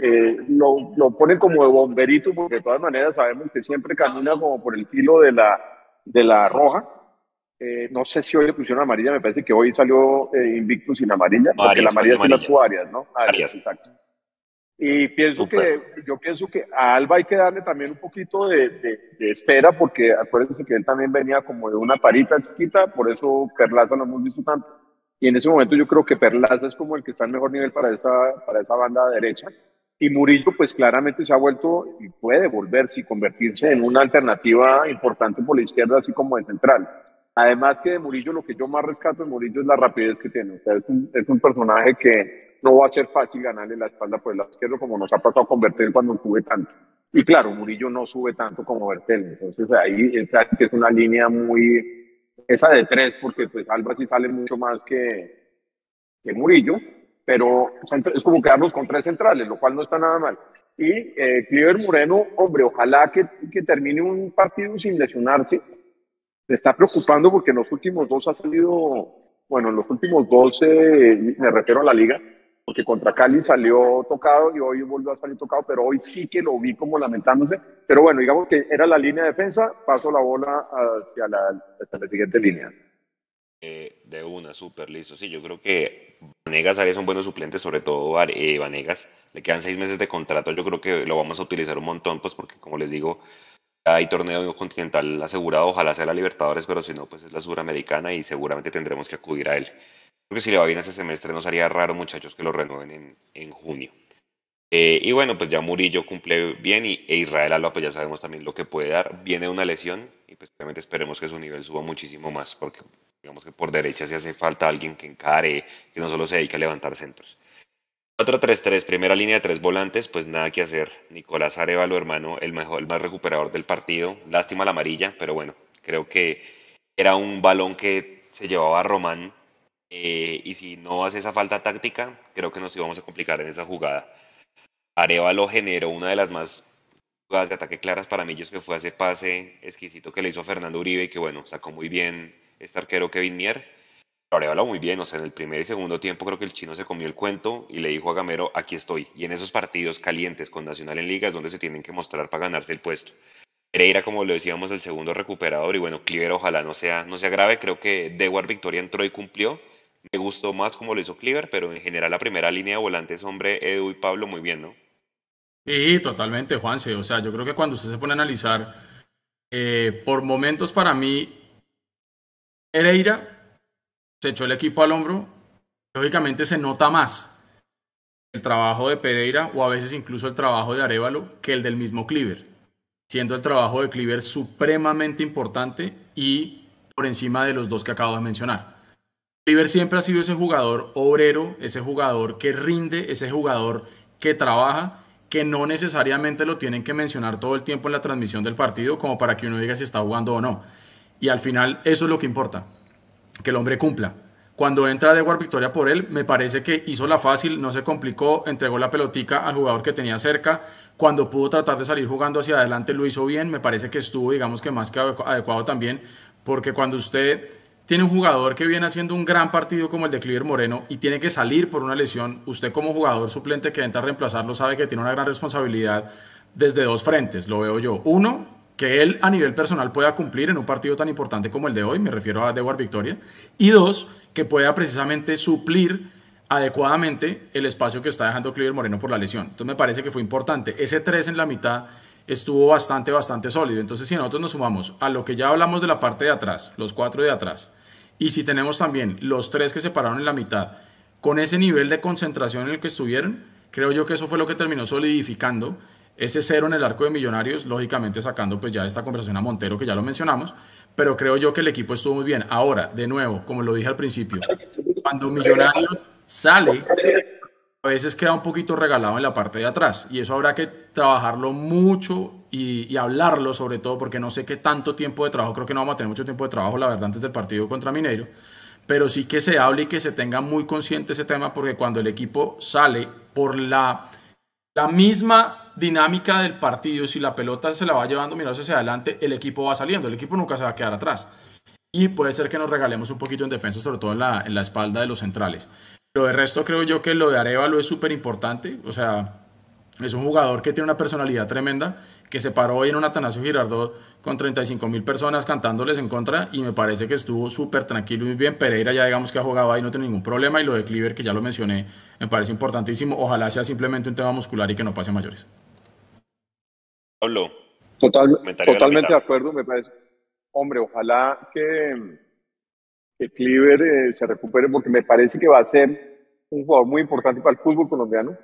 eh, lo, lo ponen como de bomberito, porque de todas maneras sabemos que siempre camina como por el filo de la, de la roja. Eh, no sé si hoy le pusieron amarilla, me parece que hoy salió eh, invicto sin amarilla, porque la amarilla es las Arias, ¿no? Arias, exacto. Y pienso que, yo pienso que a Alba hay que darle también un poquito de, de, espera, porque acuérdense que él también venía como de una parita chiquita, por eso Perlaza no hemos visto tanto. Y en ese momento yo creo que Perlaza es como el que está en mejor nivel para esa, para esa banda derecha. Y Murillo, pues claramente se ha vuelto y puede volverse y convertirse en una alternativa importante por la izquierda, así como de central. Además que de Murillo, lo que yo más rescato de Murillo es la rapidez que tiene. O sea, es un, es un personaje que no va a ser fácil ganarle la espalda por el lado izquierdo, como nos ha pasado con Bertel cuando sube tanto. Y claro, Murillo no sube tanto como Bertel. Entonces ahí es una línea muy, esa de tres, porque pues Alba sí sale mucho más que, que Murillo pero es como quedarnos con tres centrales, lo cual no está nada mal. Y eh, Cliver Moreno, hombre, ojalá que, que termine un partido sin lesionarse. Se está preocupando porque en los últimos dos ha salido, bueno, en los últimos dos, eh, me refiero a la liga, porque contra Cali salió tocado y hoy volvió a salir tocado, pero hoy sí que lo vi como lamentándose. Pero bueno, digamos que era la línea de defensa, paso la bola hacia la, hacia la siguiente línea. Eh, de una, súper listo. Sí, yo creo que Vanegas haría un buenos suplentes, sobre todo eh, Vanegas. Le quedan seis meses de contrato, yo creo que lo vamos a utilizar un montón, pues porque como les digo, hay torneo continental asegurado, ojalá sea la Libertadores, pero si no, pues es la Suramericana y seguramente tendremos que acudir a él. Creo que si le va bien ese semestre, no sería raro, muchachos, que lo renueven en, en junio. Eh, y bueno, pues ya Murillo cumple bien y e Israel Alba, pues ya sabemos también lo que puede dar. Viene una lesión y pues obviamente esperemos que su nivel suba muchísimo más, porque digamos que por derecha si hace falta alguien que encare, que no solo se dedique a levantar centros. 4-3-3, primera línea de tres volantes, pues nada que hacer. Nicolás Arevalo, hermano, el, mejor, el más recuperador del partido. Lástima la amarilla, pero bueno, creo que era un balón que se llevaba a Román. Eh, y si no hace esa falta táctica, creo que nos íbamos a complicar en esa jugada. Arevalo generó una de las más jugadas de ataque claras para Millos, que fue ese pase exquisito que le hizo Fernando Uribe que, bueno, sacó muy bien este arquero Kevin Mier. Arevalo muy bien, o sea, en el primer y segundo tiempo creo que el chino se comió el cuento y le dijo a Gamero, aquí estoy. Y en esos partidos calientes con Nacional en Liga es donde se tienen que mostrar para ganarse el puesto. Pereira, como lo decíamos, el segundo recuperador y bueno, Cliver ojalá no sea, no sea grave, creo que Dewar Victoria entró y cumplió. Me gustó más como lo hizo Cliver, pero en general la primera línea de volantes, hombre, Edu y Pablo, muy bien, ¿no? Sí, totalmente, Juanse. O sea, yo creo que cuando usted se pone a analizar Eh, por momentos para mí, Pereira se echó el equipo al hombro. Lógicamente se nota más el trabajo de Pereira o a veces incluso el trabajo de Arevalo que el del mismo Cleaver, siendo el trabajo de Cleaver supremamente importante y por encima de los dos que acabo de mencionar. Cleaver siempre ha sido ese jugador obrero, ese jugador que rinde, ese jugador que trabaja que no necesariamente lo tienen que mencionar todo el tiempo en la transmisión del partido como para que uno diga si está jugando o no. Y al final eso es lo que importa, que el hombre cumpla. Cuando entra Dewar Victoria por él, me parece que hizo la fácil, no se complicó, entregó la pelotica al jugador que tenía cerca. Cuando pudo tratar de salir jugando hacia adelante, lo hizo bien. Me parece que estuvo, digamos que más que adecuado también, porque cuando usted tiene un jugador que viene haciendo un gran partido como el de Cliver Moreno y tiene que salir por una lesión, usted como jugador suplente que entra a reemplazarlo sabe que tiene una gran responsabilidad desde dos frentes, lo veo yo. Uno, que él a nivel personal pueda cumplir en un partido tan importante como el de hoy, me refiero a Dewar Victoria, y dos, que pueda precisamente suplir adecuadamente el espacio que está dejando Cliver Moreno por la lesión. Entonces me parece que fue importante. Ese 3 en la mitad estuvo bastante, bastante sólido. Entonces si nosotros nos sumamos a lo que ya hablamos de la parte de atrás, los cuatro de atrás, y si tenemos también los tres que se pararon en la mitad, con ese nivel de concentración en el que estuvieron, creo yo que eso fue lo que terminó solidificando ese cero en el arco de Millonarios, lógicamente sacando pues ya esta conversación a Montero, que ya lo mencionamos, pero creo yo que el equipo estuvo muy bien. Ahora, de nuevo, como lo dije al principio, cuando Millonarios sale, a veces queda un poquito regalado en la parte de atrás y eso habrá que trabajarlo mucho y, hablarlo sobre todo porque no sé qué tanto tiempo de trabajo, creo que no vamos a tener mucho tiempo de trabajo la verdad antes del partido contra Mineiro, pero sí que se hable y que se tenga muy consciente ese tema porque cuando el equipo sale por la, la misma dinámica del partido, si la pelota se la va llevando mirándose hacia adelante, el equipo va saliendo, el equipo nunca se va a quedar atrás. Y puede ser que nos regalemos un poquito en defensa, sobre todo en la, en la espalda de los centrales. Pero de resto creo yo que lo de Arevalo es súper importante. O sea, es un jugador que tiene una personalidad tremenda, que se paró hoy en un Atanasio Girardot con 35 mil personas cantándoles en contra y me parece que estuvo súper tranquilo y bien. Pereira ya digamos que ha jugado ahí, no tiene ningún problema y lo de Cleaver, que ya lo mencioné, me parece importantísimo. Ojalá sea simplemente un tema muscular y que no pase mayores. Pablo. totalmente de acuerdo, me parece. Hombre, ojalá que que Cleaver eh, se recupere porque me parece que va a ser un jugador muy importante para el fútbol colombiano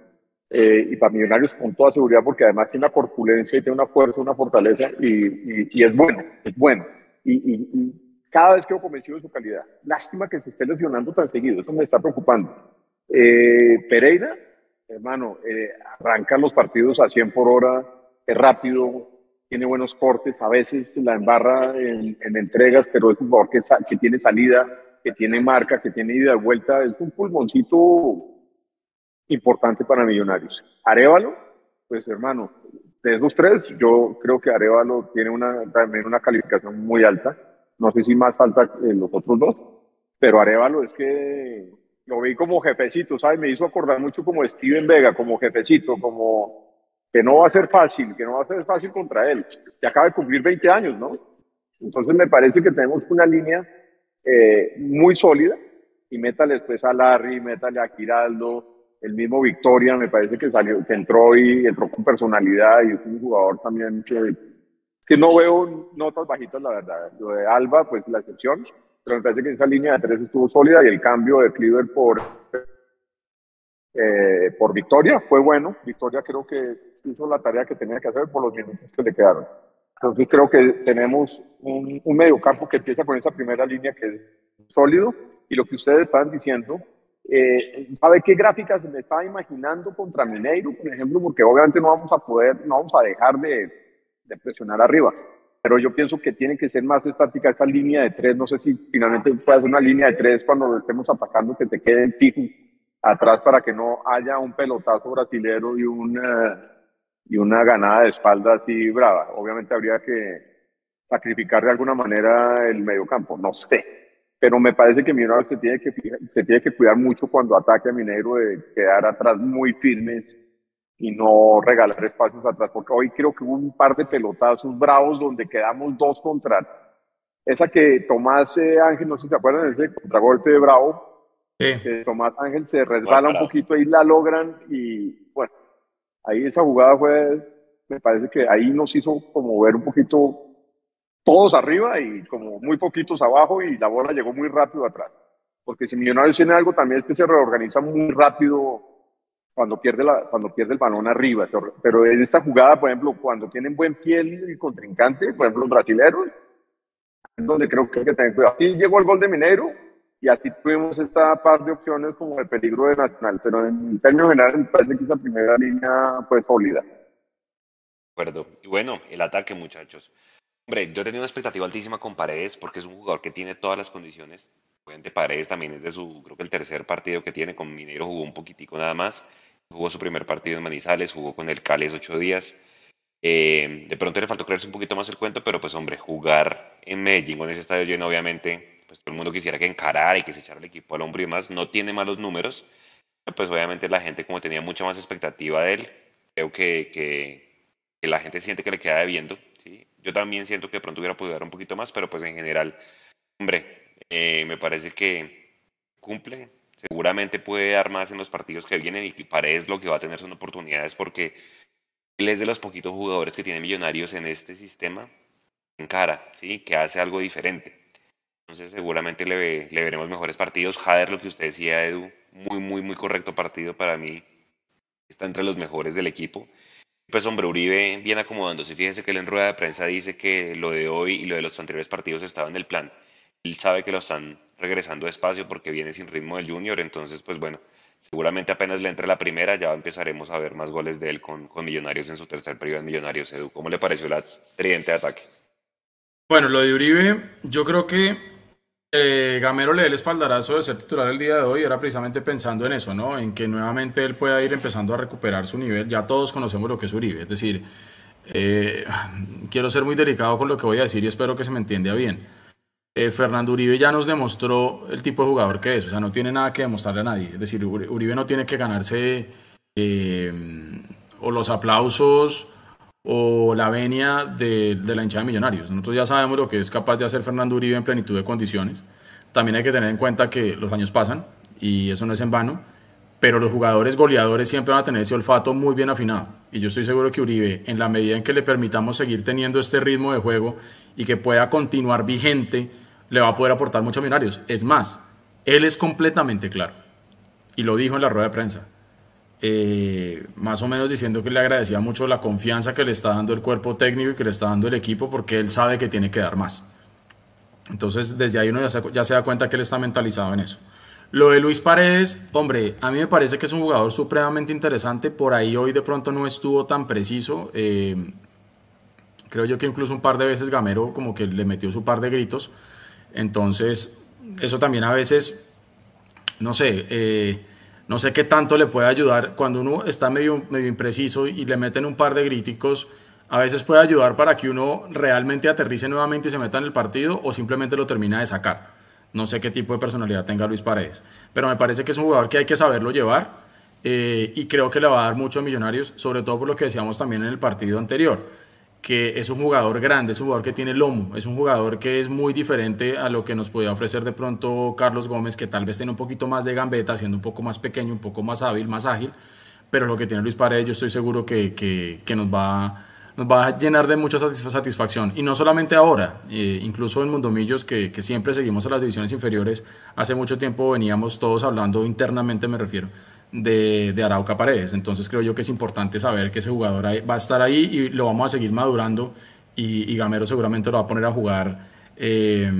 eh, y para Millonarios con toda seguridad porque además tiene una corpulencia y tiene una fuerza, una fortaleza y, y, es bueno, es bueno. Y, y, cada vez quedo convencido de su calidad. Lástima que se esté lesionando tan seguido, eso me está preocupando. Eh, Pereira, hermano, arranca los partidos a 100 por hora, es rápido, tiene buenos cortes, a veces la embarra en, entregas, pero es un jugador que, que, tiene salida, que tiene marca, que tiene ida y vuelta, es un pulmoncito importante para Millonarios. Arevalo, pues hermano, de esos tres, yo creo que Arevalo tiene una, también una calificación muy alta, no sé si más alta que los otros dos, pero Arevalo es que lo vi como jefecito, ¿sabes? Me hizo acordar mucho como Steven Vega, como jefecito, como que no va a ser fácil, que no va a ser fácil contra él, que acaba de cumplir 20 años, ¿no? Entonces me parece que tenemos una línea eh, muy sólida y métale después a Larry, métale a Giraldo, el mismo Victoria, me parece que salió, que entró y entró con personalidad y es un jugador también que, que no veo notas bajitas, la verdad. Lo de Alba, pues la excepción, pero me parece que esa línea de tres estuvo sólida y el cambio de Cleaver por, eh, por Victoria fue bueno. Victoria creo que hizo la tarea que tenía que hacer por los minutos que le quedaron. Entonces creo que tenemos un, un mediocampo que empieza con esa primera línea que es sólido y lo que ustedes estaban diciendo, eh, ¿sabe qué gráficas me estaba imaginando contra Mineiro, por ejemplo? Porque obviamente no vamos a poder, no vamos a dejar de, de presionar arriba, pero yo pienso que tiene que ser más estática esta línea de tres, no sé si finalmente puede ser una línea de tres cuando lo estemos atacando que se quede fijo atrás para que no haya un pelotazo brasilero y un... Eh, y una ganada de espalda así brava. Obviamente habría que sacrificar de alguna manera el mediocampo, no sé. Pero me parece que Millonarios se tiene que, se tiene que cuidar mucho cuando ataque a Mineiro de quedar atrás muy firmes y no regalar espacios atrás, porque hoy creo que hubo un par de pelotazos bravos donde quedamos dos contra. Esa que Tomás eh, Ángel, no sé si se acuerdan, ese contragolpe de Bravo, Tomás Ángel se resbala un poquito, y la logran y bueno, Ahí esa jugada fue, me parece que ahí nos hizo como ver un poquito todos arriba y como muy poquitos abajo y la bola llegó muy rápido atrás. Porque si Millonarios tiene algo también es que se reorganiza muy rápido cuando pierde, la, cuando pierde el balón arriba. Pero en esta jugada, por ejemplo, cuando tienen buen pie el contrincante, por ejemplo, los brasileños, es donde creo que hay que tener cuidado. Aquí llegó el gol de Minero y aquí tuvimos esta par de opciones como el peligro de Nacional, pero en términos generales me parece que esa primera línea fue sólida. De acuerdo. Y bueno, el ataque, muchachos. Hombre, yo tenía una expectativa altísima con Paredes porque es un jugador que tiene todas las condiciones. Obviamente Paredes también es de su, creo que el tercer partido que tiene con Minero jugó un poquitico nada más. Jugó su primer partido en Manizales, jugó con el Cales ocho días. Eh, de pronto le faltó creerse un poquito más el cuento, pero pues hombre, jugar en Medellín con ese estadio lleno, obviamente, pues todo el mundo quisiera que encarara y que se echara el equipo al hombro y demás. No tiene malos números, pues obviamente la gente como tenía mucha más expectativa de él, creo que, que, que la gente siente que le queda debiendo. ¿sí? Yo también siento que de pronto hubiera podido dar un poquito más, pero pues en general, hombre, eh, me parece que cumple. Seguramente puede dar más en los partidos que vienen y Paredes lo que va a tener son oportunidades porque él es de los poquitos jugadores que tiene millonarios en este sistema en cara, ¿sí? que hace algo diferente. Entonces seguramente le, veremos mejores partidos. Jader, lo que usted decía, Edu, muy, muy, muy correcto partido para mí. Está entre los mejores del equipo. Pues hombre, Uribe viene acomodándose. Fíjense que él en rueda de prensa dice que lo de hoy y lo de los anteriores partidos estaba en el plan. Él sabe que lo están regresando despacio porque viene sin ritmo del Junior. Entonces, pues bueno, seguramente apenas le entre la primera ya empezaremos a ver más goles de él con, con Millonarios en su tercer periodo en Millonarios. Edu, ¿cómo le pareció la tridente de ataque? Bueno, lo de Uribe, yo creo que eh, Gamero le dé el espaldarazo de ser titular el día de hoy, era precisamente pensando en eso, ¿no? En que nuevamente él pueda ir empezando a recuperar su nivel. Ya todos conocemos lo que es Uribe, es decir, eh, quiero ser muy delicado con lo que voy a decir y espero que se me entienda bien. Eh, Fernando Uribe ya nos demostró el tipo de jugador que es, o sea, no tiene nada que demostrarle a nadie. Es decir, Uribe no tiene que ganarse o los aplausos o la venia de, la hinchada de Millonarios. Nosotros ya sabemos lo que es capaz de hacer Fernando Uribe en plenitud de condiciones. También hay que tener en cuenta que los años pasan y eso no es en vano, pero los jugadores goleadores siempre van a tener ese olfato muy bien afinado. Y yo estoy seguro que Uribe, en la medida en que le permitamos seguir teniendo este ritmo de juego y que pueda continuar vigente, le va a poder aportar mucho a Millonarios. Es más, él es completamente claro. Y lo dijo en la rueda de prensa eh, más o menos diciendo que le agradecía mucho la confianza que le está dando el cuerpo técnico y que le está dando el equipo porque él sabe que tiene que dar más. Entonces, desde ahí uno ya se, da cuenta que él está mentalizado en eso. Lo de Luis Paredes, hombre, a mí me parece que es un jugador supremamente interesante. Por ahí hoy de pronto no estuvo tan preciso. Eh, creo yo que incluso un par de veces Gamero como que le metió su par de gritos. Entonces, eso también a veces, no sé, eh, no sé qué tanto le puede ayudar cuando uno está medio, medio impreciso y le meten un par de críticos. A veces puede ayudar para que uno realmente aterrice nuevamente y se meta en el partido o simplemente lo termina de sacar. No sé qué tipo de personalidad tenga Luis Paredes, pero me parece que es un jugador que hay que saberlo llevar eh, y creo que le va a dar mucho a Millonarios, sobre todo por lo que decíamos también en el partido anterior que es un jugador grande, es un jugador que tiene lomo, es un jugador que es muy diferente a lo que nos podía ofrecer de pronto Carlos Gómez, que tal vez tiene un poquito más de gambeta, siendo un poco más pequeño, un poco más hábil, más ágil, pero lo que tiene Luis Paredes yo estoy seguro que, que, nos, va, nos va a llenar de mucha satisfacción. Y no solamente ahora, eh, incluso en Mundomillos, que, que siempre seguimos a las divisiones inferiores, hace mucho tiempo veníamos todos hablando internamente, me refiero, de, Arauca Paredes. Entonces creo yo que es importante saber que ese jugador va a estar ahí y lo vamos a seguir madurando y, Gamero seguramente lo va a poner a jugar eh,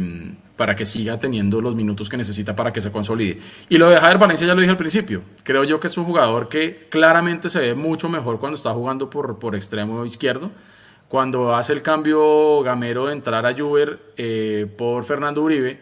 para que siga teniendo los minutos que necesita para que se consolide. Y lo de Javier Valencia ya lo dije al principio. Creo yo que es un jugador que claramente se ve mucho mejor cuando está jugando por, por extremo izquierdo. Cuando hace el cambio Gamero de entrar a Juber eh, por Fernando Uribe,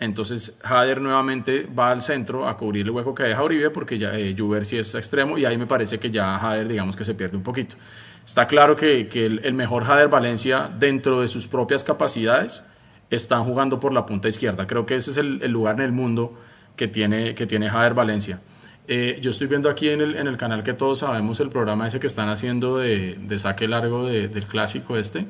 entonces Hader nuevamente va al centro a cubrir el hueco que deja Uribe porque ya eh, Juber sí es extremo y ahí me parece que ya Hader digamos que se pierde un poquito. Está claro que, el, mejor Hader Valencia dentro de sus propias capacidades están jugando por la punta izquierda. Creo que ese es el, lugar en el mundo que tiene, que tiene Hader Valencia. Eh, yo estoy viendo aquí en el, en el, canal que todos sabemos el programa ese que están haciendo de, de saque largo del clásico este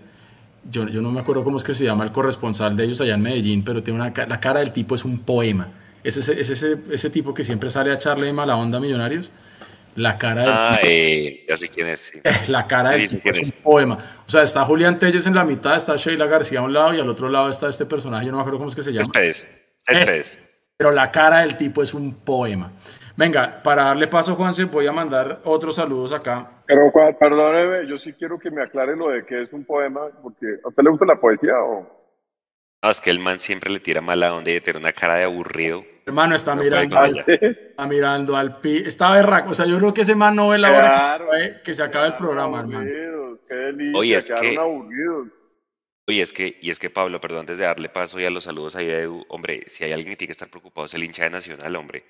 yo, no me acuerdo cómo es que se llama el corresponsal de ellos allá en Medellín, pero tiene una, la cara del tipo es un poema. Es ese, ese, ese, tipo que siempre sale a echarle mala onda a Millonarios. La cara del Ah, eh, ya sé quién es. sí. (laughs) La cara del Sí, es es. un poema. O sea, está Julián Telles en la mitad, está Sheila García a un lado y al otro lado está este personaje, yo no me acuerdo cómo es que se llama. Céspedes. Es- Céspedes. Pero la cara del tipo es un poema. Venga, para darle paso a Juanse, voy a mandar otros saludos acá. Pero perdóneme, yo sí quiero que me aclare lo de que es un poema, porque ¿a usted le gusta la poesía o...? No, es que el man siempre le tira mala onda y tiene una cara de aburrido. Hermano, está No mirando, al, está mirando al pi. Está berraco. O sea, yo creo que ese man no ve la hora Claro, que, que se acabe el programa, hermano. Qué delicia, Oye, es que- aburridos. Oye, es que, y es que Pablo, perdón, antes de darle paso ya a los saludos ahí a Edu, hombre, si hay alguien que tiene que estar preocupado es el hincha de Nacional, hombre.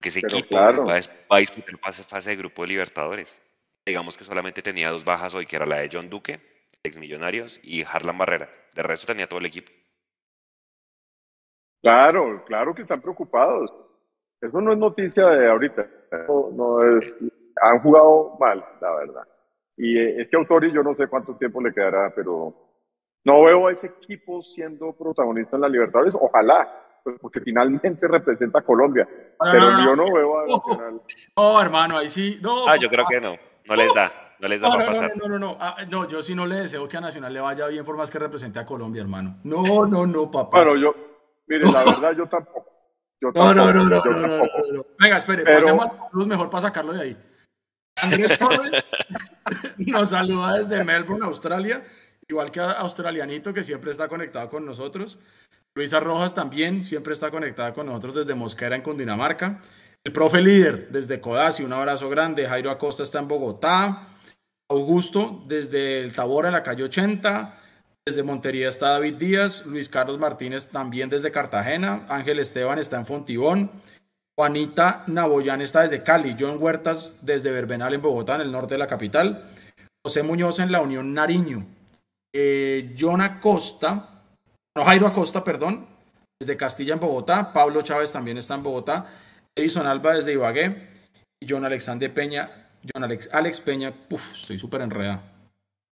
Que ese Pero equipo claro. va, a, va a disputar fase, fase de grupo de Libertadores. Digamos que solamente tenía dos bajas hoy, que era la de John Duque, ex Millonarios, y Harlan Barrera. De resto tenía todo el equipo. Claro, claro que están preocupados. Eso no es noticia de ahorita. No, no es, han jugado mal, la verdad. Y eh, es que Autori yo no sé cuánto tiempo le quedará, pero no veo a ese equipo siendo protagonista en la Libertadores. Ojalá, pues, porque finalmente (laughs) representa a Colombia. Pero no, yo no. no veo a No. Nacional. No, hermano, ahí sí. No, Ah, yo creo que no. No les da. No les da No, para no, no, pasar. no, no, no, Ah, no, yo sí no le deseo que a Nacional le vaya bien por más que represente a Colombia, hermano. No, no, no, papá. Bueno, yo, mire, la verdad, yo tampoco. Yo No, no, tampoco, no, no, yo no, no, tampoco. no, no. Venga, espere, Pero- pasemos a los saludos mejor para sacarlo de ahí. Andrés Torres (laughs) nos saluda desde Melbourne, Australia, igual que a Australianito, que siempre está conectado con nosotros. Luisa Rojas también siempre está conectada con nosotros desde Mosquera, en Cundinamarca. El profe líder desde Codazzi, un abrazo grande. Jairo Acosta está en Bogotá. Augusto desde el Tabora, en la calle 80. Desde Montería está David Díaz. Luis Carlos Martínez también desde Cartagena. Ángel Esteban está en Fontibón. Juanita Naboyán está desde Cali. John Huertas desde Verbenal en Bogotá, en el norte de la capital. José Muñoz en la Unión Nariño. Eh, John Acosta, no, Jairo Acosta, perdón, desde Castilla en Bogotá. Pablo Chávez también está en Bogotá. Edison Alba desde Ibagué. Y John Alexander Peña, John Alex, Alex Peña, uf, estoy súper enredado.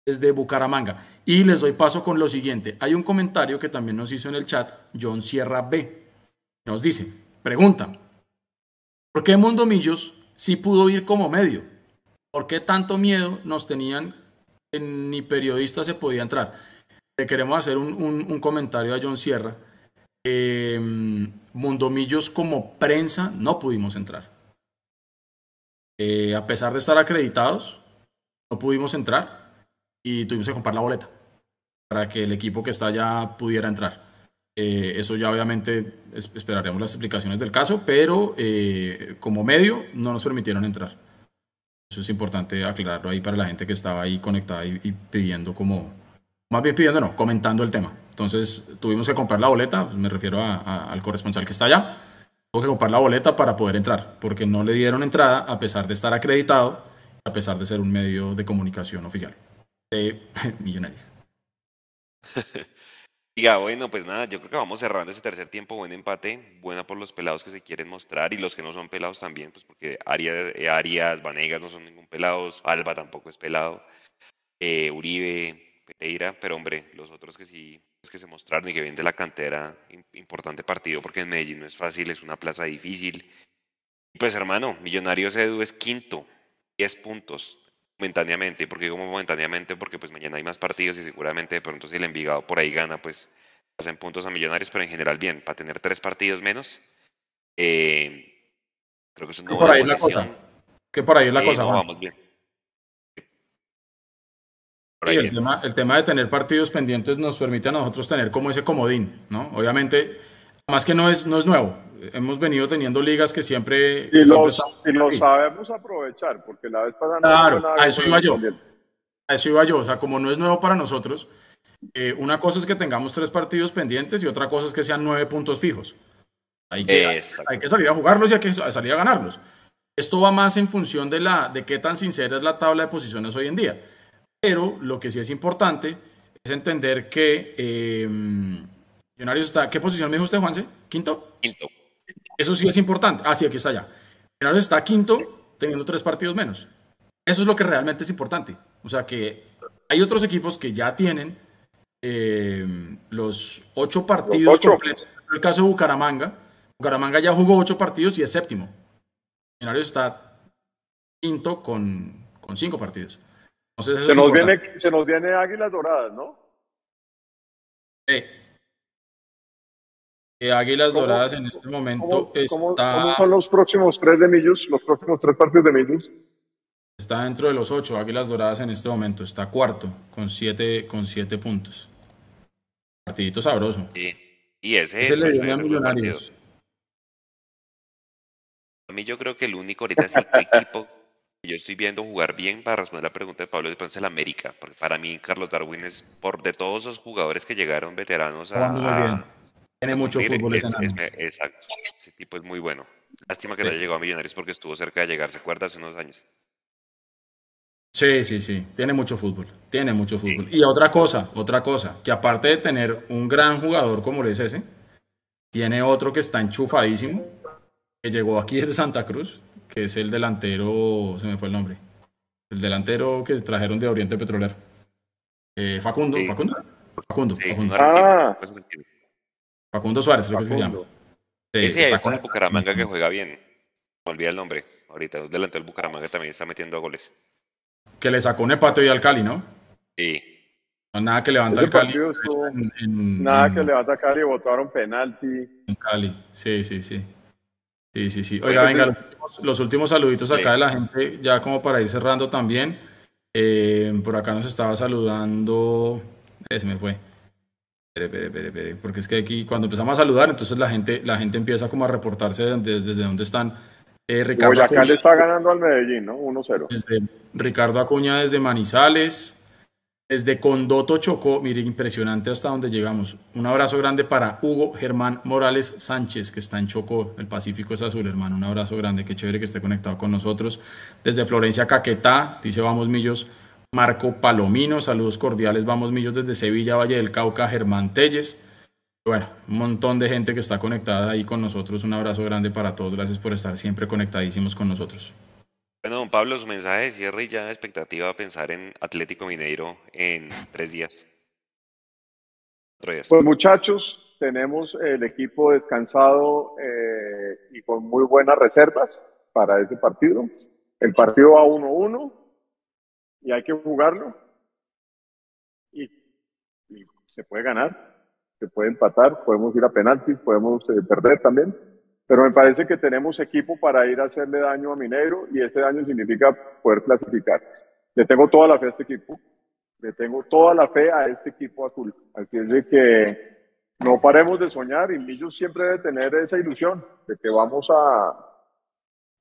Desde Bucaramanga. Y les doy paso con lo siguiente. Hay un comentario que también nos hizo en el chat, John Sierra B. Nos dice, pregunta, ¿por qué Mundo Millos sí pudo ir como medio? ¿Por qué tanto miedo nos tenían que ni periodista se podía entrar? Le queremos hacer un, un- un comentario a John Sierra. Eh, Mundomillos como prensa no pudimos entrar. Eh, a pesar de estar acreditados, no pudimos entrar y tuvimos que comprar la boleta para que el equipo que está allá pudiera entrar. Eh, eso ya obviamente es- esperaremos las explicaciones del caso, pero eh, como medio no nos permitieron entrar. Eso es importante aclararlo ahí para la gente que estaba ahí conectada y, y pidiendo como, más bien pidiendo, no, comentando el tema. Entonces tuvimos que comprar la boleta, me refiero al corresponsal que está allá, tuvo que comprar la boleta para poder entrar, porque no le dieron entrada a pesar de estar acreditado, a pesar de ser un medio de comunicación oficial de (laughs) Millonarios. (laughs) Diga, bueno, pues nada, yo creo que vamos cerrando ese tercer tiempo, buen empate, buena por los pelados que se quieren mostrar y los que no son pelados también, pues porque Arias, eh, Arias Vanegas no son ningún pelados, Alba tampoco es pelado, eh, Uribe, Pereira, pero hombre, los otros que sí, que se mostraron y que vienen de la cantera, im- importante partido porque en Medellín no es fácil, es una plaza difícil. Pues hermano, Millonarios Edu es quinto, 10 puntos momentáneamente, porque digo momentáneamente porque pues mañana hay más partidos y seguramente de pronto si el Envigado por ahí gana, pues hacen puntos a Millonarios, pero en general bien, para tener tres partidos menos, eh, creo que es una Que por ahí es la posición. cosa. Que por ahí es la Eh, cosa. no, vamos bien. Por Y el tema, el tema de tener partidos pendientes nos permite a nosotros tener como ese comodín, ¿no? Obviamente, más que no es, no es nuevo. Hemos venido teniendo ligas que siempre... que Y siempre lo, están- y lo sabemos aprovechar, porque la vez pasada no Claro, nada a eso iba yo. A eso iba yo. O sea, como no es nuevo para nosotros, eh, una cosa es que tengamos tres partidos pendientes y otra cosa es que sean nueve puntos fijos. Hay que, hay, hay que salir a jugarlos y hay que salir a ganarlos. Esto va más en función de, la, de qué tan sincera es la tabla de posiciones hoy en día. Pero lo que sí es importante es entender que eh, Millonarios está... ¿Qué posición me dijo usted, Juanse? ¿Quinto? Quinto. Eso sí es importante. Ah, sí, aquí está ya. Millonarios está quinto teniendo tres partidos menos. Eso es lo que realmente es importante. O sea que hay otros equipos que ya tienen eh, los ocho partidos ocho. completos. En el caso de Bucaramanga, Bucaramanga ya jugó ocho partidos y es séptimo. Millonarios está quinto con, con cinco partidos. Se, nos viene, se nos viene Águilas Doradas, ¿no? Sí. Águilas Doradas en este momento está... ¿cómo, son los próximos tres de Millos? Los próximos tres partidos de Millos. Está dentro de los ocho. Águilas Doradas en este momento está cuarto con siete, con siete puntos. Partidito sabroso. Sí. Y ese, es le viene a Millonarios. A mí yo creo que el único ahorita es el (laughs) equipo yo estoy viendo jugar bien para responder la pregunta de Pablo es el América. Porque para mí Carlos Darwin es por de todos esos jugadores que llegaron veteranos a... Tiene mucho fútbol. exacto. Ese tipo es muy bueno. Lástima que no haya llegado a Millonarios porque estuvo cerca de llegar, ¿se acuerda? Hace unos años. Sí, sí, sí, tiene mucho fútbol, tiene mucho fútbol. Y otra cosa, otra cosa, que aparte de tener un gran jugador como es ese, tiene otro que está enchufadísimo, que llegó aquí desde Santa Cruz, que es el delantero, se me fue el nombre, el delantero que trajeron de Oriente Petrolero. Eh, Facundo, Facundo, Facundo, Facundo. Ah. Facundo Suárez, lo que se llama. Sí, está con el Bucaramanga que juega bien. Me olvidé el nombre. Ahorita, delante del Bucaramanga también está metiendo goles. Que le sacó un empate hoy al Cali, ¿no? Sí. nada que levanta el Cali. nada que levanta Cali, votaron penalti. En Cali, sí, sí, sí. Sí, sí, sí. Oiga, venga, los últimos, saluditos acá de la gente, ya como para ir cerrando también. Eh, por acá nos estaba saludando. Ese me fue. Espere, espere, espere, porque es que aquí cuando empezamos a saludar, entonces la gente, la gente empieza como a reportarse desde, desde donde están. Eh, Ricardo Boyacá le está ganando al Medellín, ¿no? 1-0. Desde Ricardo Acuña desde Manizales, desde Condoto Chocó, mire, impresionante hasta donde llegamos. Un abrazo grande para Hugo Germán Morales Sánchez, que está en Chocó, el Pacífico es azul, hermano. Un abrazo grande, qué chévere que esté conectado con nosotros. Desde Florencia Caquetá, dice Vamos Millos, Marco Palomino, saludos cordiales, Vamos Millos desde Sevilla, Valle del Cauca, Germán Telles. Bueno, un montón de gente que está conectada ahí con nosotros. Un abrazo grande para todos. Gracias por estar siempre conectadísimos con nosotros. Bueno, don Pablo, su mensaje de cierre y ya expectativa a pensar en Atlético Mineiro en tres días. Pues muchachos, tenemos el equipo descansado eh, y con muy buenas reservas para ese partido. El partido va 1-1 y hay que jugarlo y se puede ganar se puede empatar, podemos ir a penaltis, podemos eh, perder también, pero me parece que tenemos equipo para ir a hacerle daño a Mineiro y este daño significa poder clasificar. Le tengo toda la fe a este equipo, le tengo toda la fe a este equipo azul. Así es de que no paremos de soñar y Millos siempre debe tener esa ilusión de que vamos a,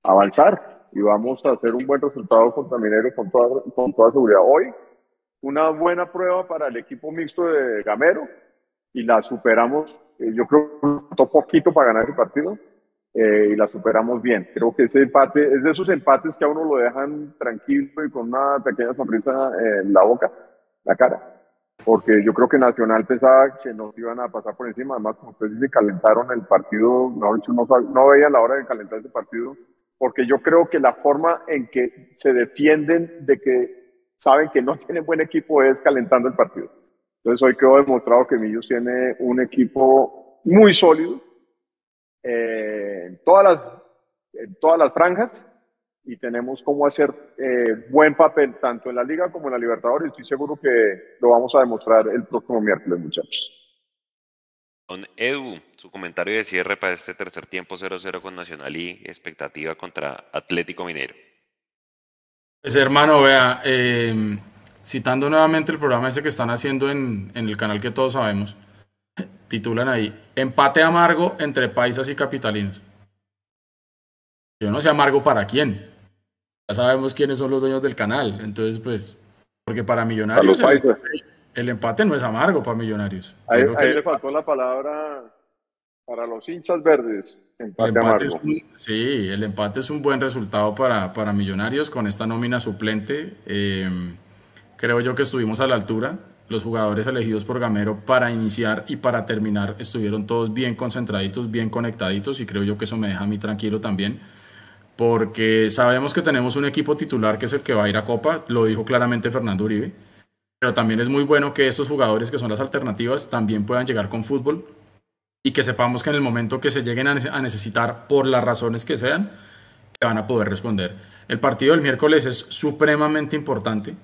avanzar y vamos a hacer un buen resultado contra Mineiro con toda, con toda seguridad. Hoy, una buena prueba para el equipo mixto de Gamero, y la superamos, eh, yo creo que poquito para ganar el partido eh, y la superamos bien. Creo que ese empate es de esos empates que a uno lo dejan tranquilo y con una pequeña sonrisa en la boca, la cara. Porque yo creo que Nacional pensaba que nos iban a pasar por encima. Además, como ustedes se calentaron el partido, no, no veían la hora de calentar ese partido. Porque yo creo que la forma en que se defienden de que saben que no (laughs) tienen buen equipo es calentando el partido. Entonces hoy quedó demostrado que Millos tiene un equipo muy sólido eh, en, todas las, en todas las franjas y tenemos cómo hacer eh, buen papel tanto en la liga como en la Libertadores. Estoy seguro que lo vamos a demostrar el próximo miércoles, muchachos. Don Edu, su comentario de cierre para este tercer tiempo 0-0 con Nacional y expectativa contra Atlético Mineiro. Pues hermano, vea, eh, citando nuevamente el programa ese que están haciendo en, el canal que todos sabemos, titulan ahí, empate amargo entre paisas y capitalinos. Yo no sé amargo para quién. Ya sabemos quiénes son los dueños del canal. Entonces, pues, porque para millonarios el, empate no es amargo para millonarios. Ahí, le faltó la palabra para los hinchas verdes. Empate, amargo. sí, el empate es un buen resultado para, para millonarios con esta nómina suplente. Eh, Creo yo que estuvimos a la altura. Los jugadores elegidos por Gamero para iniciar y para terminar estuvieron todos bien concentraditos, bien conectaditos y creo yo que eso me deja a mí tranquilo también porque sabemos que tenemos un equipo titular que es el que va a ir a Copa, lo dijo claramente Fernando Uribe, pero también es muy bueno que estos jugadores que son las alternativas también puedan llegar con fútbol y que sepamos que en el momento que se lleguen a necesitar por las razones que sean, que van a poder responder. El partido del miércoles es supremamente importante.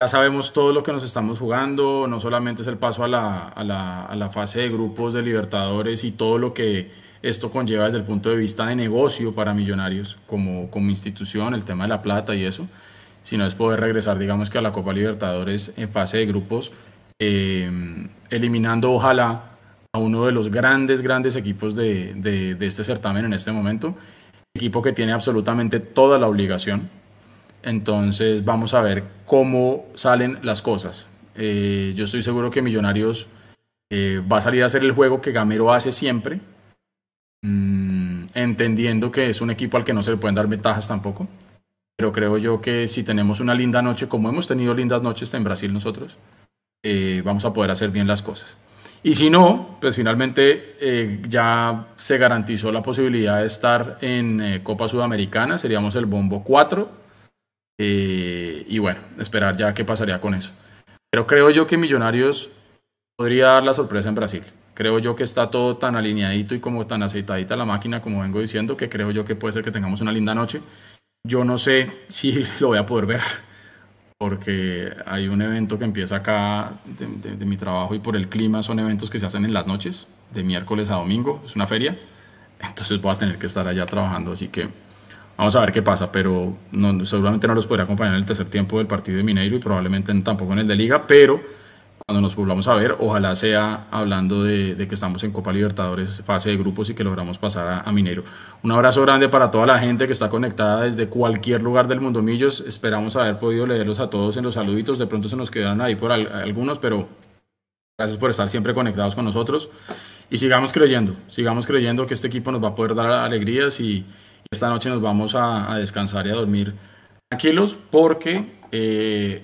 Ya sabemos todo lo que nos estamos jugando, no solamente es el paso a la, a la, a la fase de grupos de Libertadores y todo lo que esto conlleva desde el punto de vista de negocio para millonarios como, como institución, el tema de la plata y eso, sino es poder regresar, digamos que a la Copa Libertadores en fase de grupos, eh, eliminando ojalá a uno de los grandes, grandes equipos de, de, de este certamen en este momento, equipo que tiene absolutamente toda la obligación. Entonces vamos a ver cómo salen las cosas. Eh, yo estoy seguro que Millonarios eh, va a salir a hacer el juego que Gamero hace siempre, Mm, entendiendo que es un equipo al que no se le pueden dar ventajas tampoco. Pero creo yo que si tenemos una linda noche, como hemos tenido lindas noches en Brasil nosotros, eh, vamos a poder hacer bien las cosas. Y si no, pues finalmente ya se garantizó la posibilidad de estar en Copa Sudamericana, seríamos el bombo 4. Y bueno, esperar ya qué pasaría con eso. Pero creo yo que Millonarios podría dar la sorpresa en Brasil creo yo que está todo tan alineadito y como tan aceitadita la máquina, como vengo diciendo, que creo yo que puede ser que tengamos una linda noche. Yo no sé (laughs) si lo voy a poder ver, porque hay un evento que empieza acá de, mi trabajo y por el clima son eventos que se hacen en las noches, de miércoles a domingo, es una feria, entonces voy a tener que estar allá trabajando, así que vamos a ver qué pasa, pero no, seguramente no los podré acompañar en el tercer tiempo del partido de Mineiro y probablemente tampoco en el de Liga, pero cuando nos volvamos a ver, ojalá sea hablando de, que estamos en Copa Libertadores, fase de grupos y que logramos pasar a, Minero. Un abrazo grande para toda la gente que está conectada desde cualquier lugar del mundo Millos. Esperamos haber podido leerlos a todos en los saluditos. De pronto se nos quedan ahí por algunos, pero gracias por estar siempre conectados con nosotros. Y sigamos creyendo, sigamos creyendo que este equipo nos va a poder dar alegrías y, esta noche nos vamos a, descansar y a dormir tranquilos porque eh,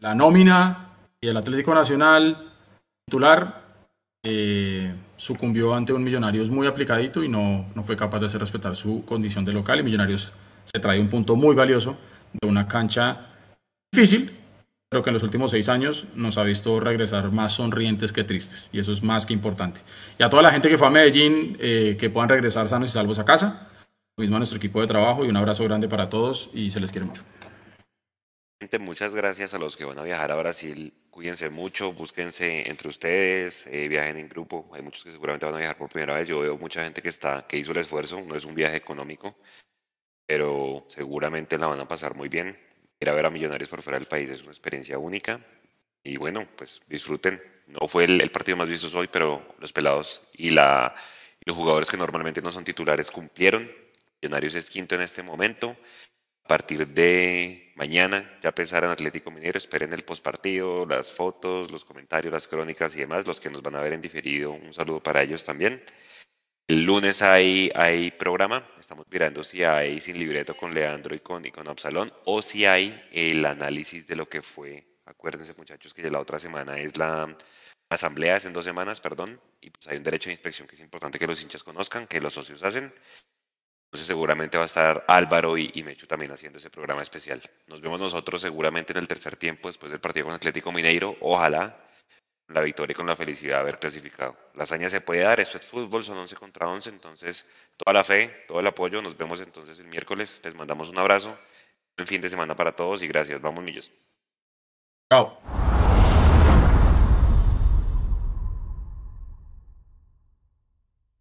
la nómina y el Atlético Nacional titular eh, sucumbió ante un Millonarios muy aplicadito y no, no fue capaz de hacer respetar su condición de local. Y Millonarios se trae un punto muy valioso de una cancha difícil, pero que en los últimos seis años nos ha visto regresar más sonrientes que tristes. Y eso es más que importante. Y a toda la gente que fue a Medellín, eh, que puedan regresar sanos y salvos a casa. Mismo a nuestro equipo de trabajo y un abrazo grande para todos y se les quiere mucho. Muchas gracias a los que van a viajar a Brasil. Cuídense mucho, búsquense entre ustedes, eh, viajen en grupo. Hay muchos que seguramente van a viajar por primera vez. Yo veo mucha gente que está, que hizo el esfuerzo. No es un viaje económico, pero seguramente la van a pasar muy bien. Ir a ver a Millonarios por fuera del país es una experiencia única. Y bueno, pues disfruten. No fue el, partido más visto hoy, pero los pelados y, la, y los jugadores que normalmente no son titulares cumplieron. Millonarios es quinto en este momento. A partir de mañana ya pensar en Atlético Minero, esperen el postpartido, las fotos, los comentarios, las crónicas y demás, los que nos van a ver en diferido, un saludo para ellos también. El lunes hay, hay programa, estamos mirando si hay sin libreto con Leandro y con, y con Absalón o si hay el análisis de lo que fue. Acuérdense muchachos que ya la otra semana es la asamblea, es en dos semanas, perdón, y pues hay un derecho de inspección que es importante que los hinchas conozcan, que los socios hacen entonces seguramente va a estar Álvaro y, Mecho también haciendo ese programa especial. Nos vemos nosotros seguramente en el tercer tiempo después del partido con Atlético Mineiro. Ojalá la victoria y con la felicidad de haber clasificado. La hazaña se puede dar, esto es fútbol, son 11 contra 11, entonces toda la fe, todo el apoyo. Nos vemos entonces el miércoles. Les mandamos un abrazo. Buen fin de semana para todos y gracias. Vamos, millos. Chao.